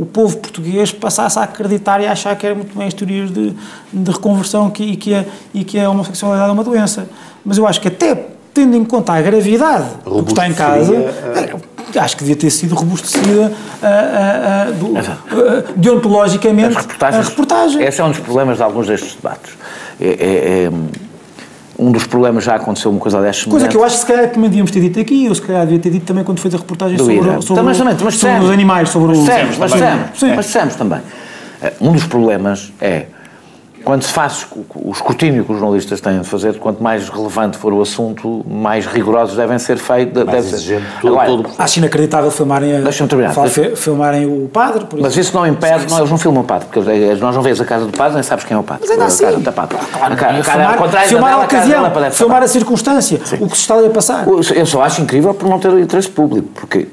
o, povo português passasse a acreditar e a achar que era muito bem as teorias de, de reconversão que, e, que a, e que a homossexualidade é uma doença. Mas eu acho que até tendo em conta a gravidade do que está em casa, uh, acho que devia ter sido robustecida uh, do, deontologicamente a reportagem. Esse é um dos problemas de alguns destes debates. É, é, é um dos problemas já aconteceu uma coisa desta Coisa que eu acho que se calhar também devíamos ter dito aqui, ou se calhar devia ter dito também quando fez a reportagem sobre, sobre, também, mas sobre os animais, sobre mas os... Mas, mas, mas, mas também. Eh, um dos problemas é quando se faz o escrutínio que os jornalistas têm de fazer, quanto mais relevante for o assunto, mais rigorosos devem ser feitos. Mais deve exigente, ser. Todo, Agora, todo acho inacreditável filmarem, a, deixa filmarem o padre. mas isso não impede, não, eles não filmam o padre, porque nós não vês a casa do padre, nem sabes quem é o padre. Mas ainda assim. Cara, tapado. Claro, a cara, filmar, filmar a ocasião, filmar a circunstância, Sim. o que se está ali a passar. Eu só acho incrível por não ter interesse público, porque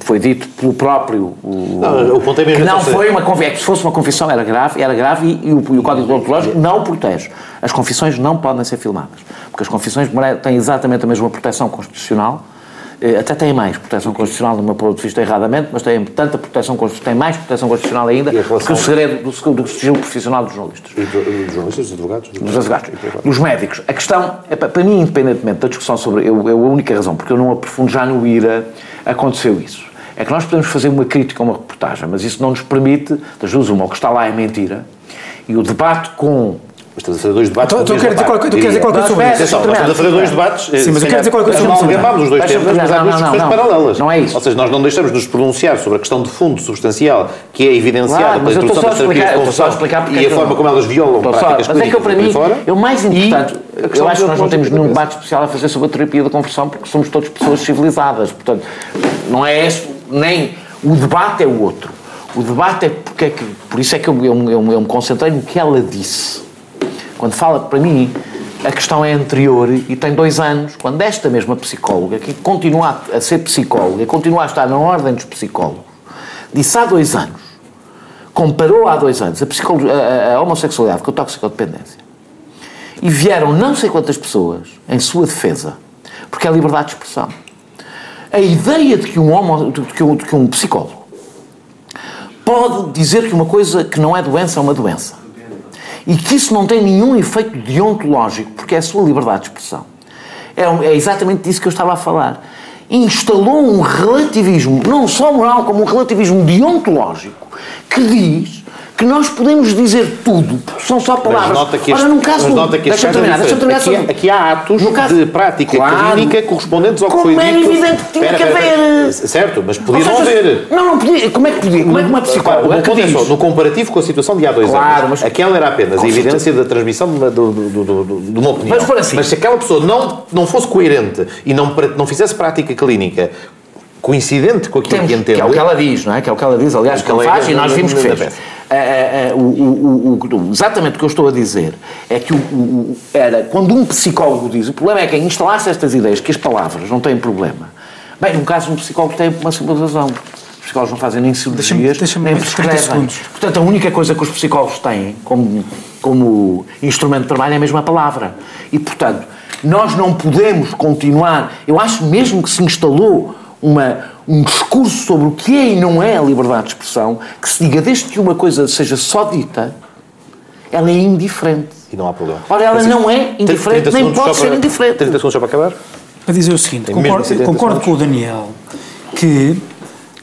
foi dito pelo próprio o, não, o ponto é mesmo que não foi uma confissão, é se fosse uma confissão era grave, era grave e, e, o, e o Código Deontológico não o protege. As confissões não podem ser filmadas, porque as confissões têm exatamente a mesma proteção constitucional, até têm mais proteção constitucional, do meu ponto de vista erradamente, mas têm tanta proteção têm mais proteção constitucional ainda que o segredo do, do sigilo profissional dos jornalistas. E dos jornalistas, dos advogados? Dos advogados. Dos médicos. A questão, é, para mim, independentemente da discussão sobre, eu, é a única razão, porque eu não aprofundo já no IRA, aconteceu isso. É que nós podemos fazer uma crítica a uma reportagem, mas isso não nos permite, das duas uma, o que está lá é mentira, e o debate com Mas estamos a fazer dois debates. Então, quer dizer qualquer coisa sobre isso. Atenção, nós estamos a fazer dois debates. Sim, mas eu quero dizer qualquer coisa Não sobre isso. amalgamámos os dois temas, mas há duas questões paralelas. Não é isso. Ou seja, nós não deixamos de nos pronunciar sobre a questão de fundo substancial que é evidenciada pela introdução só a das terapias explicar- de eu estou só a conversão explicar porque e é a que forma como elas violam práticas Mas é que eu, para clínicas mim, por aí fora. eu mais importante, eu acho que nós não temos nenhum debate especial a fazer sobre a terapia da conversão porque somos todos pessoas civilizadas. Portanto, não é esse, nem o debate é o outro. O debate é porque é que, por isso é que eu, eu, eu, eu me concentrei no que ela disse. Quando fala, para mim, a questão é anterior e tem dois anos, quando esta mesma psicóloga, que continua a ser psicóloga, continua a estar na ordem dos psicólogos, disse há dois anos, comparou há dois anos a, a- a- homossexualidade com a toxicodependência e vieram não sei quantas pessoas em sua defesa, porque é liberdade de expressão. A ideia de que um, homo, de que um, de que um psicólogo pode dizer que uma coisa que não é doença é uma doença e que isso não tem nenhum efeito deontológico, porque é a sua liberdade de expressão. É, é exatamente disso que eu estava a falar. Instalou um relativismo, não só moral, como um relativismo deontológico, que diz que nós podemos dizer tudo, porque são só palavras. Mas nota que Ora, este, num caso, mas nota que este deixa-me caso é terminar, deixa-me terminar aqui, aqui há atos caso- de prática Claro. clínica correspondentes ao que Como foi é dito. evidente que tinha Espera, que haver. espera. Certo, mas podia não haver. Não, não podia. Como é que podia? Como é que uma psicóloga o meu que é diz... só, no comparativo com a situação de há dois Claro, anos, mas- aquela era apenas a Com evidência da transmissão de uma, do- do- de uma opinião. Mas assim. Mas se aquela pessoa não, não fosse coerente e não, não fizesse prática clínica coincidente com aquilo Temos, que entende... que é o que ela diz, não é? Que é o que ela diz, aliás, que ela faz é e nós vimos que fez. Ah, ah, ah, o- o- o- exatamente o que eu estou a dizer é que era quando um psicólogo diz o problema é que é instalar-se estas ideias, que as palavras não têm problema. Bem, no caso, um psicólogo tem uma simples razão. Os psicólogos não fazem nem cirurgias, deixa-me nem mais 30 prescrevem. Portanto, a única coisa que os psicólogos têm como, como instrumento de trabalho é a palavra. E, portanto, nós não podemos continuar. Eu acho mesmo que se instalou uma, um discurso sobre o que é e não é a liberdade de expressão, que se diga desde que uma coisa seja só dita, ela é indiferente. E não há problema. Ora, ela Francisco, não é 30 indiferente, nem pode ser para- indiferente. 30 segundos só para acabar. Para dizer o seguinte, mesmo concordo, 70 concordo com o Daniel que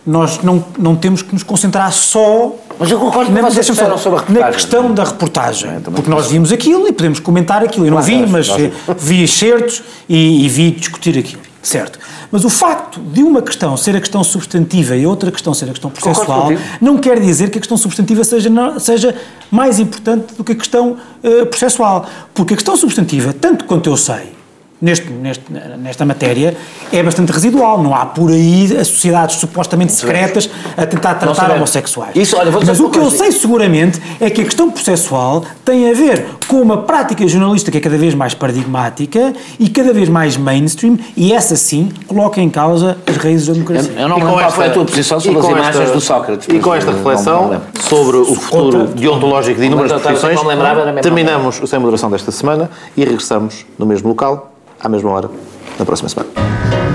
nós não, não temos que nos concentrar só Mas eu concordo na, vocês disseram falar, sobre a na questão da reportagem. Porque nós vimos aquilo e podemos comentar aquilo. Eu não Claro, vi, mas nós- eh, vi excertos e, e vi discutir aquilo. Certo. Mas o facto de uma questão ser a questão substantiva e outra questão ser a questão processual não quer dizer que a questão substantiva seja, não- seja mais importante do que a questão eh, processual. Porque a questão substantiva, tanto quanto eu sei, neste, neste- nesta matéria, é bastante residual. Não há por aí as sociedades supostamente secretas a tentar tratar homossexuais. Isso, olha, Mas o que eu sei seguramente é que a questão processual tem a ver com uma prática jornalística que é cada vez mais paradigmática e cada vez mais mainstream e essa sim coloca em causa as raízes da democracia. Eu não E qual foi a esta- tua posição e sobre as imagens esta- do Sócrates. E com esta reflexão sobre o futuro Contra- deontológico de inúmeras eu profissões, terminamos o Sem Moderação desta semana e regressamos no mesmo local, à mesma hora, na próxima semana.